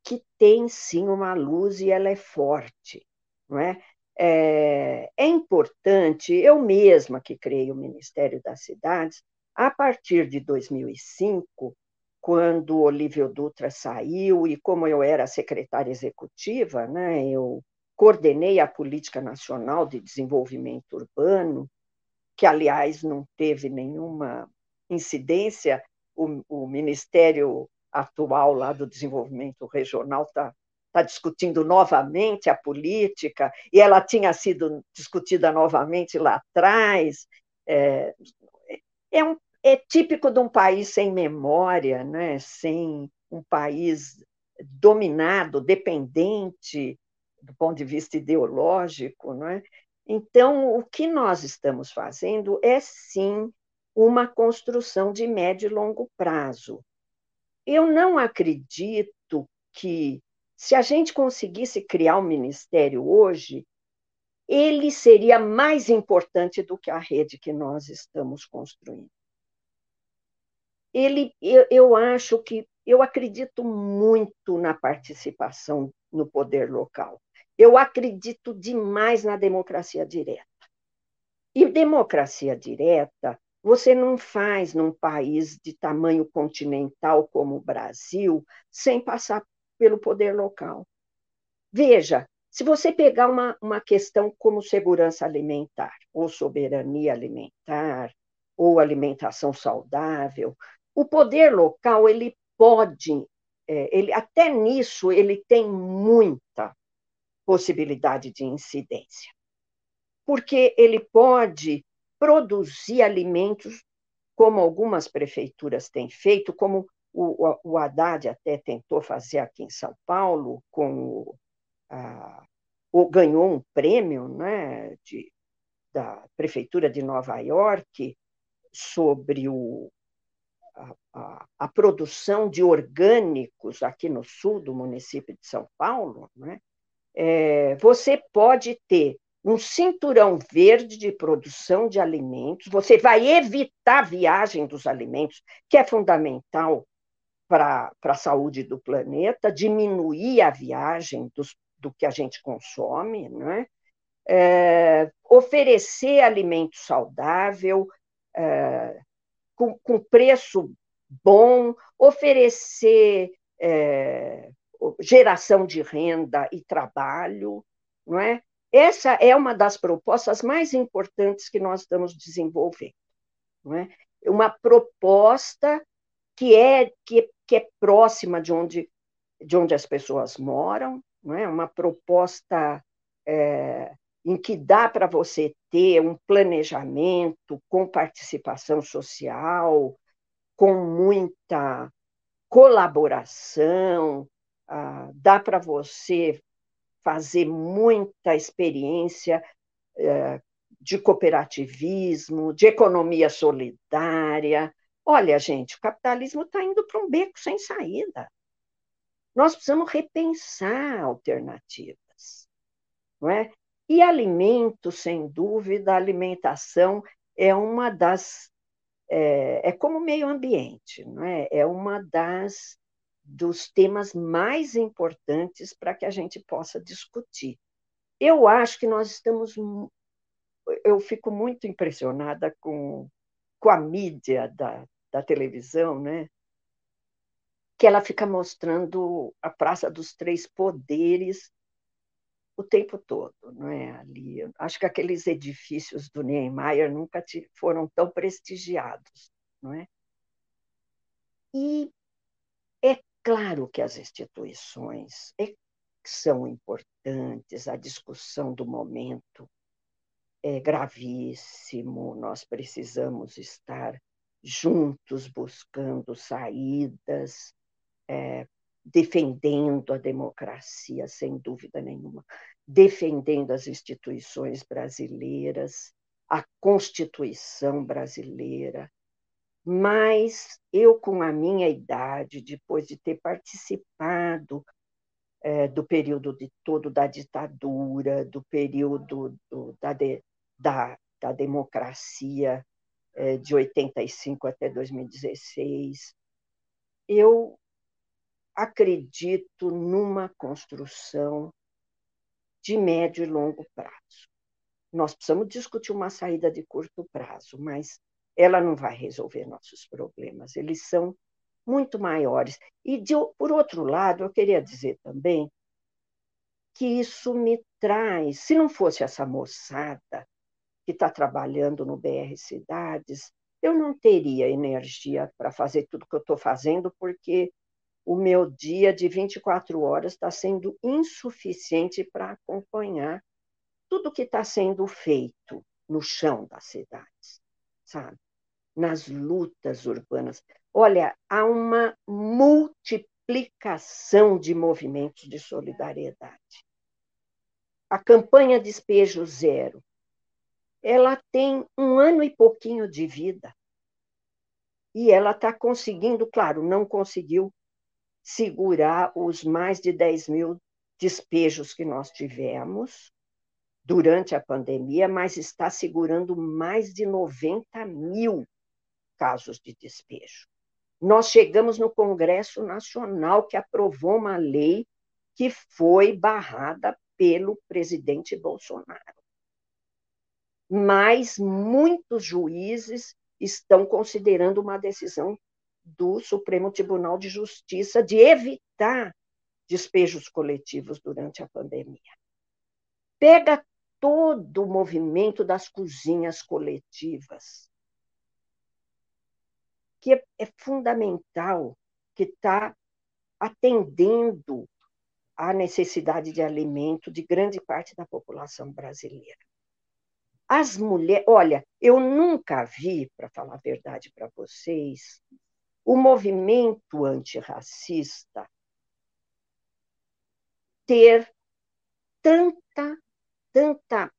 que tem sim uma luz e ela é forte. Não é? É, é importante, eu mesma que criei o Ministério das Cidades, a partir de 2005, quando Olívio Dutra saiu e como eu era secretária executiva, né, eu coordenei a Política Nacional de Desenvolvimento Urbano, que, aliás, não teve nenhuma incidência, o, o Ministério atual lá do Desenvolvimento Regional está tá discutindo novamente a política, e ela tinha sido discutida novamente lá atrás. É, é, um, é típico de um país sem memória, né? sem um país dominado, dependente do ponto de vista ideológico, não é? Então, o que nós estamos fazendo é sim uma construção de médio e longo prazo. Eu não acredito que, se a gente conseguisse criar um ministério hoje, ele seria mais importante do que a rede que nós estamos construindo. Ele, eu, eu acho que, eu acredito muito na participação no poder local. Eu acredito demais na democracia direta. E democracia direta você não faz num país de tamanho continental como o Brasil sem passar pelo poder local. Veja, se você pegar uma, uma questão como segurança alimentar, ou soberania alimentar, ou alimentação saudável, o poder local ele pode, é, ele, até nisso ele tem muita possibilidade de incidência. Porque ele pode produzir alimentos, como algumas prefeituras têm feito, como o, o Haddad até tentou fazer aqui em São Paulo, com a, o, ganhou um prêmio né, de, da Prefeitura de Nova York sobre o, a, a, a, produção de orgânicos aqui no sul do município de São Paulo, né? é, você pode ter um cinturão verde de produção de alimentos, você vai evitar a viagem dos alimentos, que é fundamental para a saúde do planeta, diminuir a viagem dos, do que a gente consome, né? É, oferecer alimento saudável, é, com, com, preço bom, oferecer é, geração de renda e trabalho, não é? Essa é uma das propostas mais importantes que nós estamos desenvolvendo, não é? Uma proposta que é que, que é próxima de onde de onde as pessoas moram, não é? Uma proposta é, em que dá para você ter um planejamento com participação social, com muita colaboração, ah, dá para você fazer muita experiência eh, de cooperativismo, de economia solidária. Olha, gente, o capitalismo está indo para um beco sem saída. Nós precisamos repensar alternativas, não é? E alimento, sem dúvida, alimentação é uma das é, é como meio ambiente, não é? É uma das dos temas mais importantes para que a gente possa discutir. Eu acho que nós estamos. Eu fico muito impressionada com, com a mídia da, da televisão, né? que ela fica mostrando a Praça dos Três Poderes o tempo todo, não é? Ali, acho que aqueles edifícios do Niemeyer nunca foram tão prestigiados, não é? E é claro que as instituições é, são importantes, a discussão do momento é gravíssimo, nós precisamos estar juntos buscando saídas, é, defendendo a democracia, sem dúvida nenhuma, defendendo as instituições brasileiras, a Constituição brasileira. Mas eu, com a minha idade, depois de ter participado é, do período de todo da ditadura, do período do, da, de, da, da democracia é, de 85 até 2016, eu acredito numa construção de médio e longo prazo. Nós precisamos discutir uma saída de curto prazo, mas ela não vai resolver nossos problemas, eles são muito maiores. E, de, por outro lado, eu queria dizer também que isso me traz, se não fosse essa moçada que está trabalhando no BR Cidades, eu não teria energia para fazer tudo que eu estou fazendo, porque o meu dia de 24 horas está sendo insuficiente para acompanhar tudo que está sendo feito no chão das cidades, sabe? Nas lutas urbanas. Olha, há uma multiplicação de movimentos de solidariedade. A campanha Despejo Zero, ela tem um ano e pouquinho de vida. E ela está conseguindo, claro, não conseguiu segurar os mais de 10 mil despejos que nós tivemos durante a pandemia, mas está segurando mais de 90 mil casos de despejo. Nós chegamos no Congresso Nacional, que aprovou uma lei que foi barrada pelo presidente Bolsonaro. Mas muitos juízes estão considerando uma decisão do Supremo Tribunal de Justiça de evitar despejos coletivos durante a pandemia. Pega todo o movimento das cozinhas coletivas, que é, é fundamental, que está atendendo à necessidade de alimento de grande parte da população brasileira. As mulheres, olha, eu nunca vi, para falar a verdade para vocês, o movimento antirracista ter tanta, tanta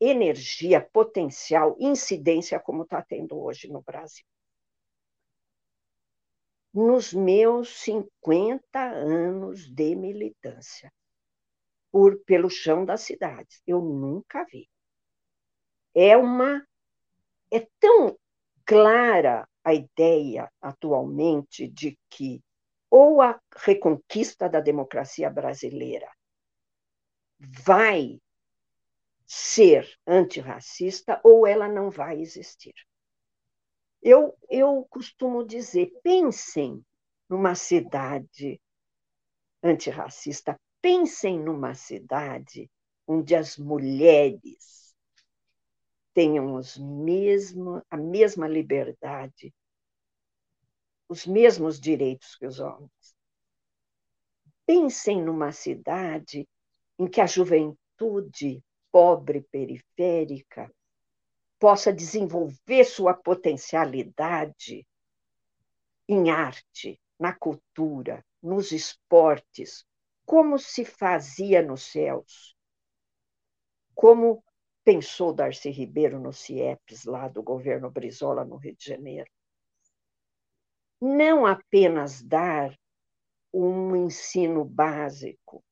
energia, potencial, incidência como está tendo hoje no Brasil. Nos meus 50 anos de militância por, pelo chão das cidades, eu nunca vi. É uma é tão clara a ideia atualmente de que ou a reconquista da democracia brasileira vai ser antirracista ou ela não vai existir. Eu, eu costumo dizer: pensem numa cidade antirracista, pensem numa cidade onde as mulheres tenham os mesmo, a mesma liberdade, os mesmos direitos que os homens. Pensem numa cidade em que a juventude pobre periférica possa desenvolver sua potencialidade em arte, na cultura, nos esportes, como se fazia nos céus, como pensou Darcy Ribeiro no CIEPS, lá do governo Brizola, no Rio de Janeiro. Não apenas dar um ensino básico,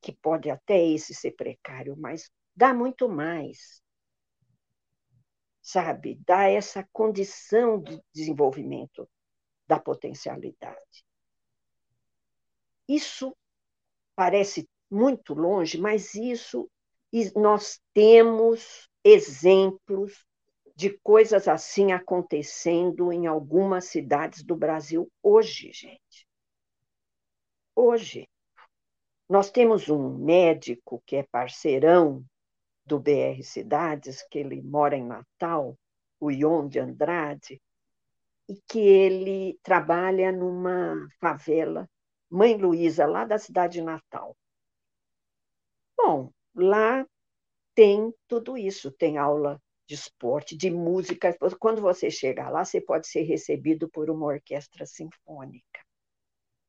que pode até esse ser precário, mas dá muito mais. Sabe? Dá essa condição de desenvolvimento da potencialidade. isso parece muito longe, mas isso nós temos exemplos de coisas assim acontecendo em algumas cidades do Brasil hoje, gente. Hoje. Nós temos um médico que é parceirão do BR Cidades, que ele mora em Natal, o Ion de Andrade, e que ele trabalha numa favela, Mãe Luísa, lá da cidade de Natal. Bom, lá tem tudo isso, tem aula de esporte, de música. Quando você chega lá, você pode ser recebido por uma orquestra sinfônica.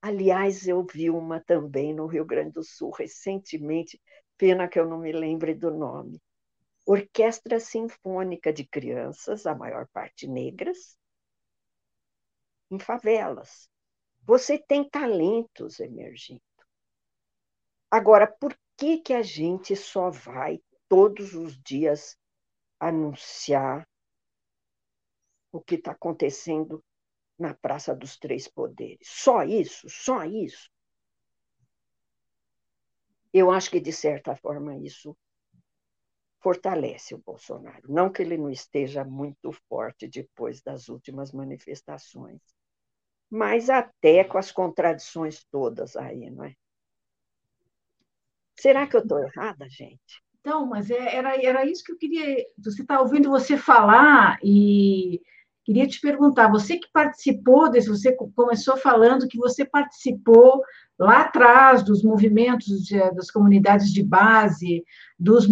Aliás, eu vi uma também no Rio Grande do Sul recentemente, pena que eu não me lembre do nome. Orquestra Sinfônica de Crianças, a maior parte negras, em favelas. Você tem talentos emergindo. Agora, por que, que a gente só vai todos os dias anunciar o que está acontecendo na Praça dos Três Poderes? Só isso? Só isso? Eu acho que, de certa forma, isso fortalece o Bolsonaro. Não que ele não esteja muito forte depois das últimas manifestações, mas até com as contradições todas aí, não é? Será que eu estou errada, gente? Então, mas é, era, era isso que eu queria. Você está ouvindo você falar e queria te perguntar: você que participou desse, você começou falando que você participou lá atrás dos movimentos de, das comunidades de base, dos,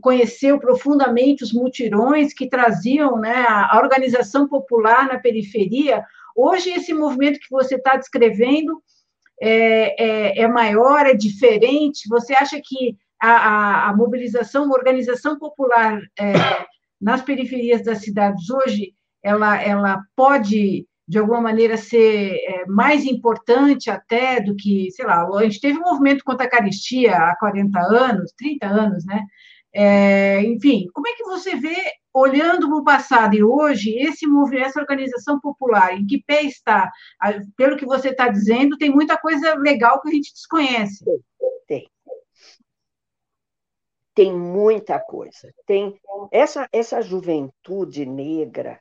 conheceu profundamente os mutirões que traziam né, a organização popular na periferia. Hoje, esse movimento que você está descrevendo é, é, é maior, é diferente? Você acha que a, a, a mobilização, a organização popular é, nas periferias das cidades hoje, ela, ela pode, de alguma maneira, ser é, mais importante até do que, sei lá, a gente teve um movimento contra a caristia há 40 anos, 30 anos, né? É, enfim, como é que você vê, olhando para o passado e hoje, esse movimento, essa organização popular, em que pé está? Pelo que você está dizendo, tem muita coisa legal que a gente desconhece. Tem tem muita coisa. Tem essa, essa juventude negra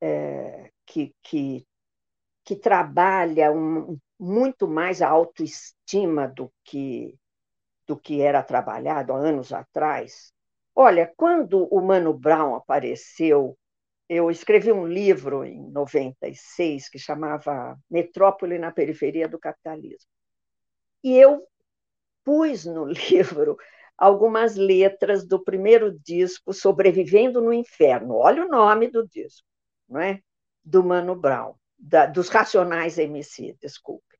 é, que, que, que trabalha um, muito mais a autoestima do que, do que era trabalhado há anos atrás. Olha, quando o Mano Brown apareceu, eu escrevi um livro em 96 que chamava Metrópole na Periferia do Capitalismo. E eu pus no livro algumas letras do primeiro disco, Sobrevivendo no Inferno. Olha o nome do disco, não é? Do Mano Brown, da, dos Racionais MC, desculpe.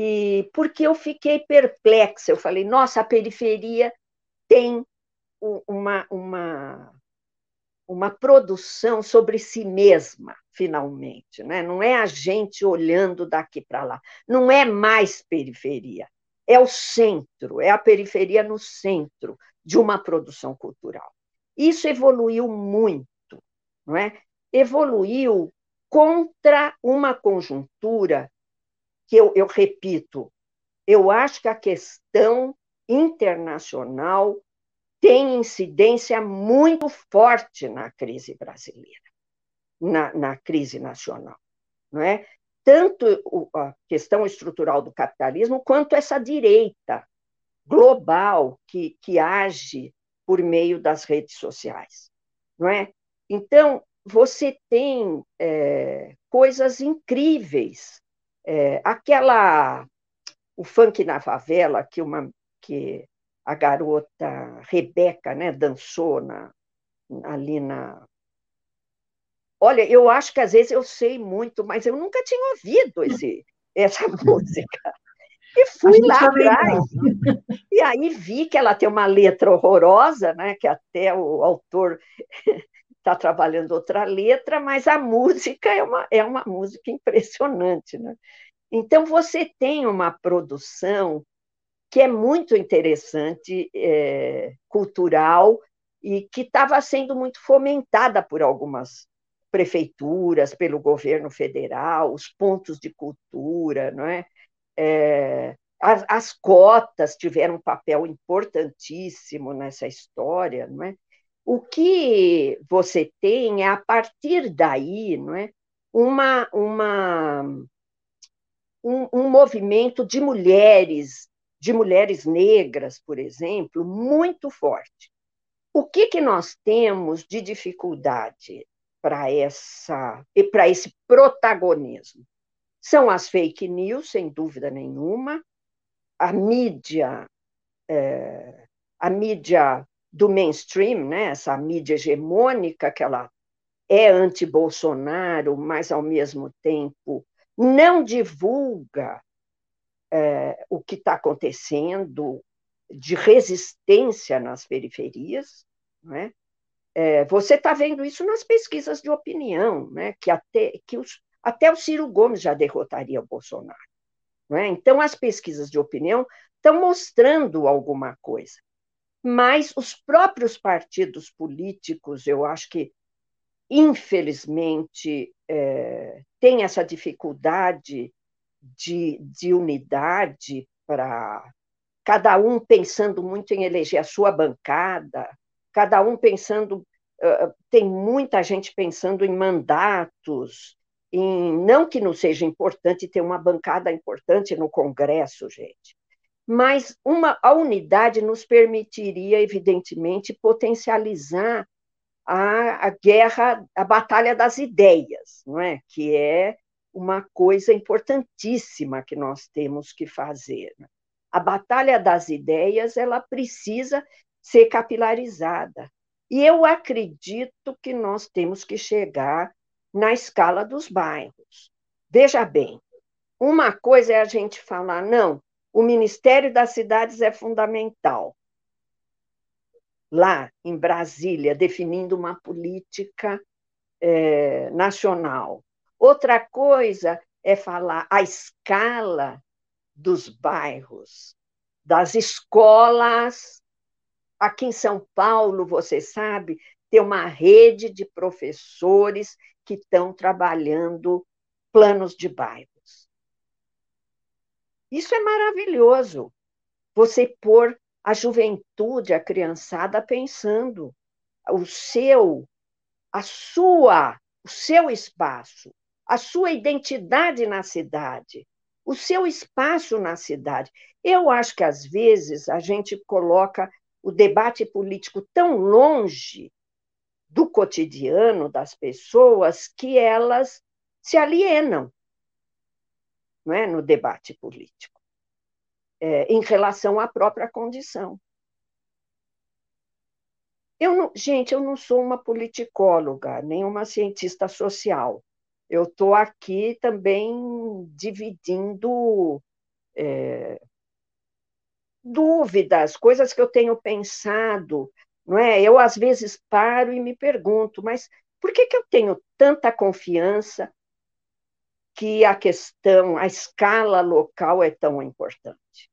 E porque eu fiquei perplexa, eu falei, nossa, a periferia tem uma, uma, uma produção sobre si mesma, finalmente. Né? Não é a gente olhando daqui para lá. Não é mais periferia é o centro, é a periferia no centro de uma produção cultural. Isso evoluiu muito, não é? Evoluiu contra uma conjuntura que eu, eu repito, eu acho que a questão internacional tem incidência muito forte na crise brasileira, na, na crise nacional. Não é? tanto a questão estrutural do capitalismo, quanto essa direita global que, que age por meio das redes sociais. Não é? Então, você tem é, coisas incríveis. É, aquela. O funk na favela, que, uma, que a garota Rebeca né, dançou na, ali na, Olha, eu acho que às vezes eu sei muito, mas eu nunca tinha ouvido esse, essa música. E fui lá atrás. E aí vi que ela tem uma letra horrorosa, né? Que até o autor está trabalhando outra letra, mas a música é uma, é uma música impressionante, né? Então você tem uma produção que é muito interessante, é, cultural, e que estava sendo muito fomentada por algumas prefeituras, pelo governo federal, os pontos de cultura, não é? É, as, as, cotas tiveram um papel importantíssimo nessa história, não é? O que você tem é, a partir daí, não é? uma, uma, um, um movimento de mulheres, de mulheres negras, por exemplo, muito forte. O que, que nós temos de dificuldade para essa para esse protagonismo? São as fake news, sem dúvida nenhuma, a mídia, é, a mídia do mainstream, né? essa mídia hegemônica que ela é anti-Bolsonaro, mas ao mesmo tempo não divulga é, o que está acontecendo de resistência nas periferias, né? É, você está vendo isso nas pesquisas de opinião, né? que, até, que os, até o Ciro Gomes já derrotaria o Bolsonaro. Né? Então, as pesquisas de opinião estão mostrando alguma coisa. Mas os próprios partidos políticos, eu acho que infelizmente, é, tem essa dificuldade de, de unidade para cada um pensando muito em eleger a sua bancada, cada um pensando, uh, tem muita gente pensando em mandatos, em não que não seja importante ter uma bancada importante no Congresso, gente, mas uma, a unidade nos permitiria, evidentemente, potencializar a, a guerra, a batalha das ideias, não é? que é uma coisa importantíssima que nós temos que fazer. Né? A batalha das ideias ela precisa ser capilarizada. E eu acredito que nós temos que chegar na escala dos bairros. Veja bem, uma coisa é a gente falar, não, o Ministério das Cidades é fundamental lá em Brasília, definindo uma política é, nacional. Outra coisa é falar a escala dos bairros, das escolas. Aqui em São Paulo, você sabe, tem uma rede de professores que estão trabalhando planos de bairros. Isso é maravilhoso. Você pôr a juventude, a criançada pensando o seu, a sua, o seu espaço, a sua identidade na cidade, o seu espaço na cidade. Eu acho que às vezes a gente coloca o debate político tão longe do cotidiano das pessoas que elas se alienam é, no debate político é, em relação à própria condição. Eu não, gente, eu não sou uma politicóloga, nem uma cientista social. Eu estou aqui também dividindo é, dúvidas, coisas que eu tenho pensado. Não é? Eu, às vezes, paro e me pergunto, mas por que, que eu tenho tanta confiança que a questão, a escala local é tão importante.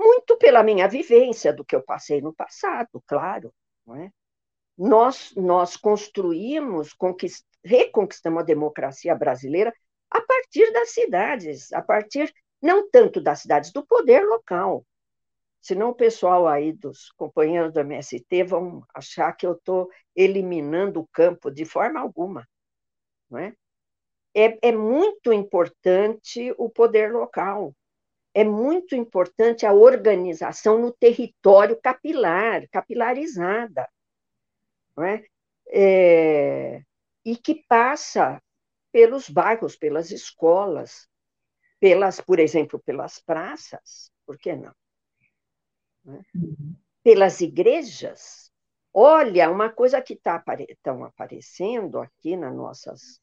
Muito pela minha vivência do que eu passei no passado, claro. Não é? nós, nós construímos, conquist, reconquistamos a democracia brasileira a partir das cidades, a partir não tanto das cidades, do poder local. Senão o pessoal aí dos companheiros do MST vão achar que eu estou eliminando o campo de forma alguma. Não é? É, é muito importante o poder local, é muito importante a organização no território capilar, capilarizada, não é? é? e que passa pelos bairros, pelas escolas, pelas, por exemplo, pelas praças, por que não? não é? Pelas igrejas. Olha, uma coisa que está apare aparecendo aqui nas nossas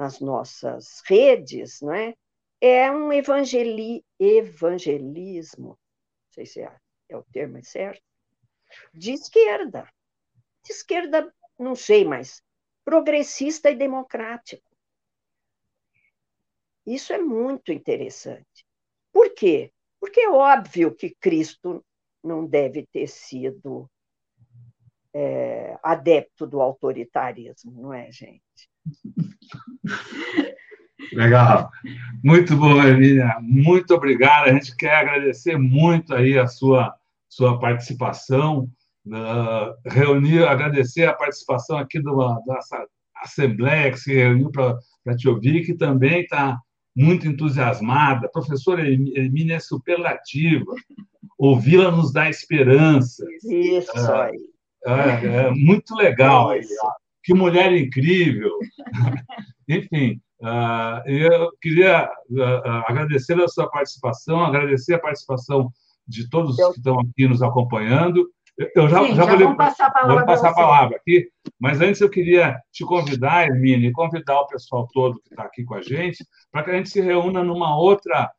nas nossas redes, não é? é um evangeli evangelismo, não sei se é, é o termo certo, de esquerda. De esquerda, não sei, mas progressista e democrático. Isso é muito interessante. Por quê? Porque é óbvio que Cristo não deve ter sido é, adepto do autoritarismo, não é, gente? Legal. Muito bom, Emília. Muito obrigado. A gente quer agradecer muito aí a sua, sua participação, uh, reunir, agradecer a participação aqui do, dessa assembleia que se reuniu para te ouvir, que também está muito entusiasmada. A professora Emília é superlativa. Ouvi-la nos dá esperança. Isso ah, aí. É, é, muito legal. É que mulher incrível. Enfim, uh, eu queria uh, agradecer a sua participação, agradecer a participação de todos que estão aqui nos acompanhando. Eu já, Sim, já, já vou, passar a palavra, vou passar a palavra aqui, mas antes eu queria te convidar, Hermine, convidar o pessoal todo que está aqui com a gente, para que a gente se reúna numa outra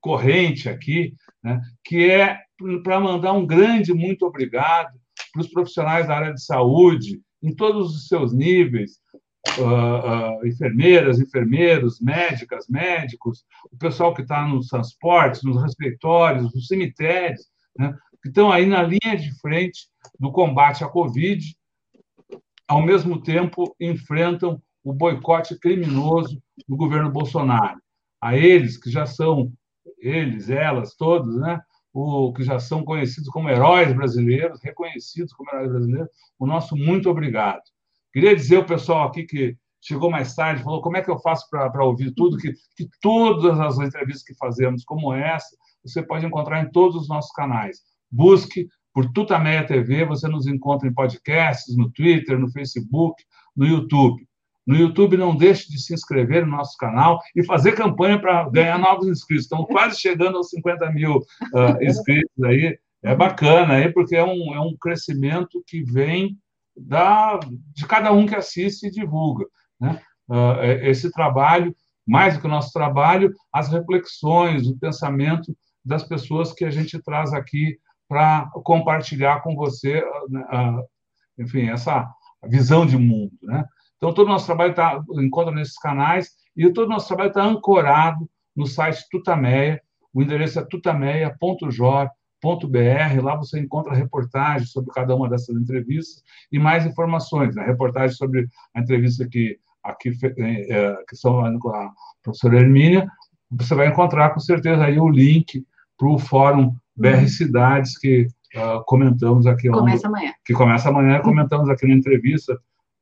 corrente aqui, né, que é para mandar um grande muito obrigado para os profissionais da área de saúde, em todos os seus níveis, uh, uh, enfermeiras, enfermeiros, médicas, médicos, o pessoal que está nos transportes, nos refeitórios, nos cemitérios, né, que estão aí na linha de frente do combate à Covid, ao mesmo tempo enfrentam o boicote criminoso do governo Bolsonaro. A eles, que já são, eles, elas, todos, né, o, que já são conhecidos como heróis brasileiros, reconhecidos como heróis brasileiros, o nosso muito obrigado. Queria dizer ao pessoal aqui que chegou mais tarde, falou como é que eu faço para ouvir tudo, que, que todas as entrevistas que fazemos, como essa, você pode encontrar em todos os nossos canais. Busque por Tutameia TV, você nos encontra em podcasts, no Twitter, no Facebook, no YouTube. No YouTube, não deixe de se inscrever no nosso canal e fazer campanha para ganhar novos inscritos. Estamos quase chegando aos 50 mil uh, inscritos aí. É bacana aí, porque é um, é um crescimento que vem da, de cada um que assiste e divulga. Né? Uh, esse trabalho, mais do que o nosso trabalho, as reflexões, o pensamento das pessoas que a gente traz aqui para compartilhar com você, uh, enfim, essa visão de mundo. Né? Então, todo o nosso trabalho está encontra nesses canais e todo o nosso trabalho está ancorado no site Tutameia. O endereço é tutameia.jor.br. Lá você encontra reportagens sobre cada uma dessas entrevistas e mais informações. Né? Reportagens sobre a entrevista que aqui é, que são com a professora Hermínia. Você vai encontrar com certeza aí o link para o Fórum BR uhum. Cidades que uh, comentamos aqui. Começa amanhã. Que começa amanhã, comentamos aqui na entrevista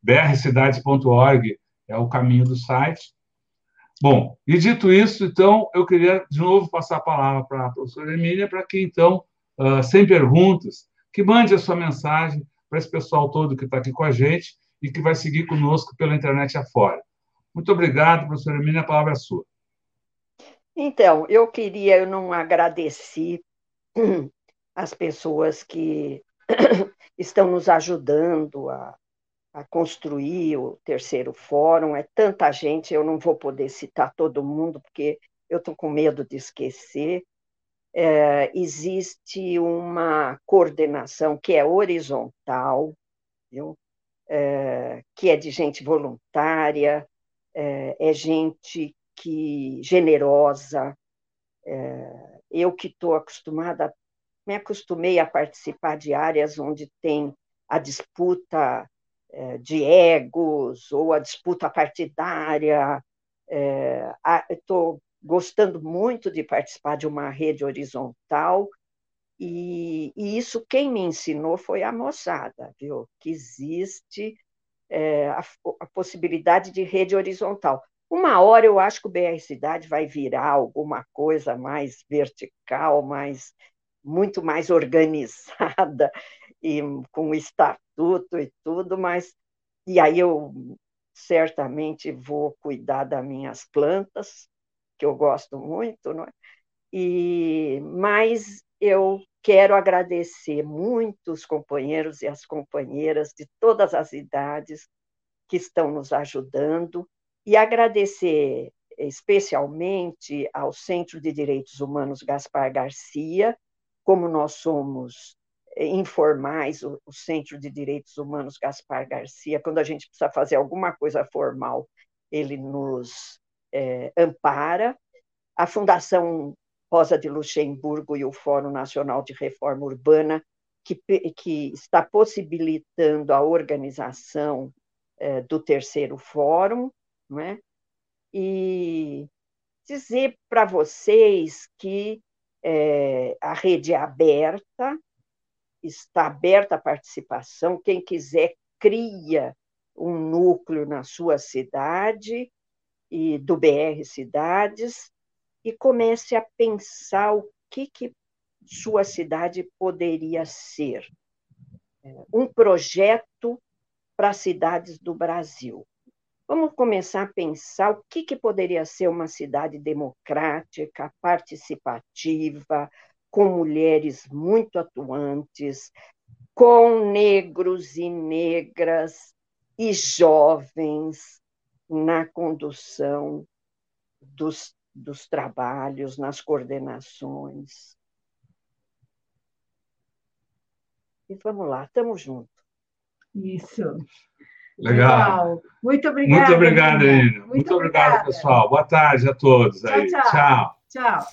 brcidades.org é o caminho do site. Bom, e dito isso, então, eu queria de novo passar a palavra para a professora Emília, para que, então, uh, sem perguntas, que mande a sua mensagem para esse pessoal todo que está aqui com a gente e que vai seguir conosco pela internet afora. Muito obrigado, professora Emília, a palavra é sua. Então, eu queria, eu não agradeci as pessoas que estão nos ajudando a a construir o terceiro fórum, é tanta gente, eu não vou poder citar todo mundo, porque eu estou com medo de esquecer. É, existe uma coordenação que é horizontal, viu? É, que é de gente voluntária, é, é gente que generosa. É, eu que estou acostumada, me acostumei a participar de áreas onde tem a disputa de egos ou a disputa partidária. Estou é, gostando muito de participar de uma rede horizontal e, e, isso quem me ensinou foi a moçada, viu? Que existe é, a, a, possibilidade de rede horizontal. Uma hora eu acho que o BR Cidade vai virar alguma coisa mais vertical, mais muito mais organizada e com estatuto e tudo, mas e aí eu certamente vou cuidar das minhas plantas, que eu gosto muito, não é? E mas eu quero agradecer muito os companheiros e as companheiras de todas as idades que estão nos ajudando e agradecer especialmente ao Centro de Direitos Humanos Gaspar Garcia, como nós somos informais, o, o, Centro de Direitos Humanos Gaspar Garcia, quando a gente precisa fazer alguma coisa formal, ele nos é, ampara. A Fundação Rosa de Luxemburgo e o Fórum Nacional de Reforma Urbana, que, que está possibilitando a organização é, do terceiro fórum, não é? e dizer para vocês que é, a rede é aberta, está aberta a participação, quem quiser cria um núcleo na sua cidade e do BR Cidades e comece a pensar o que, que sua cidade poderia ser. É, um projeto para cidades do Brasil. Vamos começar a pensar o que, que poderia ser uma cidade democrática, participativa, com mulheres muito atuantes, com negros e negras e jovens na condução dos, dos trabalhos, nas coordenações. E vamos lá, estamos juntos. Isso. Legal. Legal. Muito obrigada. Muito obrigado, Muito, Muito obrigado, pessoal. Boa tarde a todos. Tchau, tchau. tchau. tchau.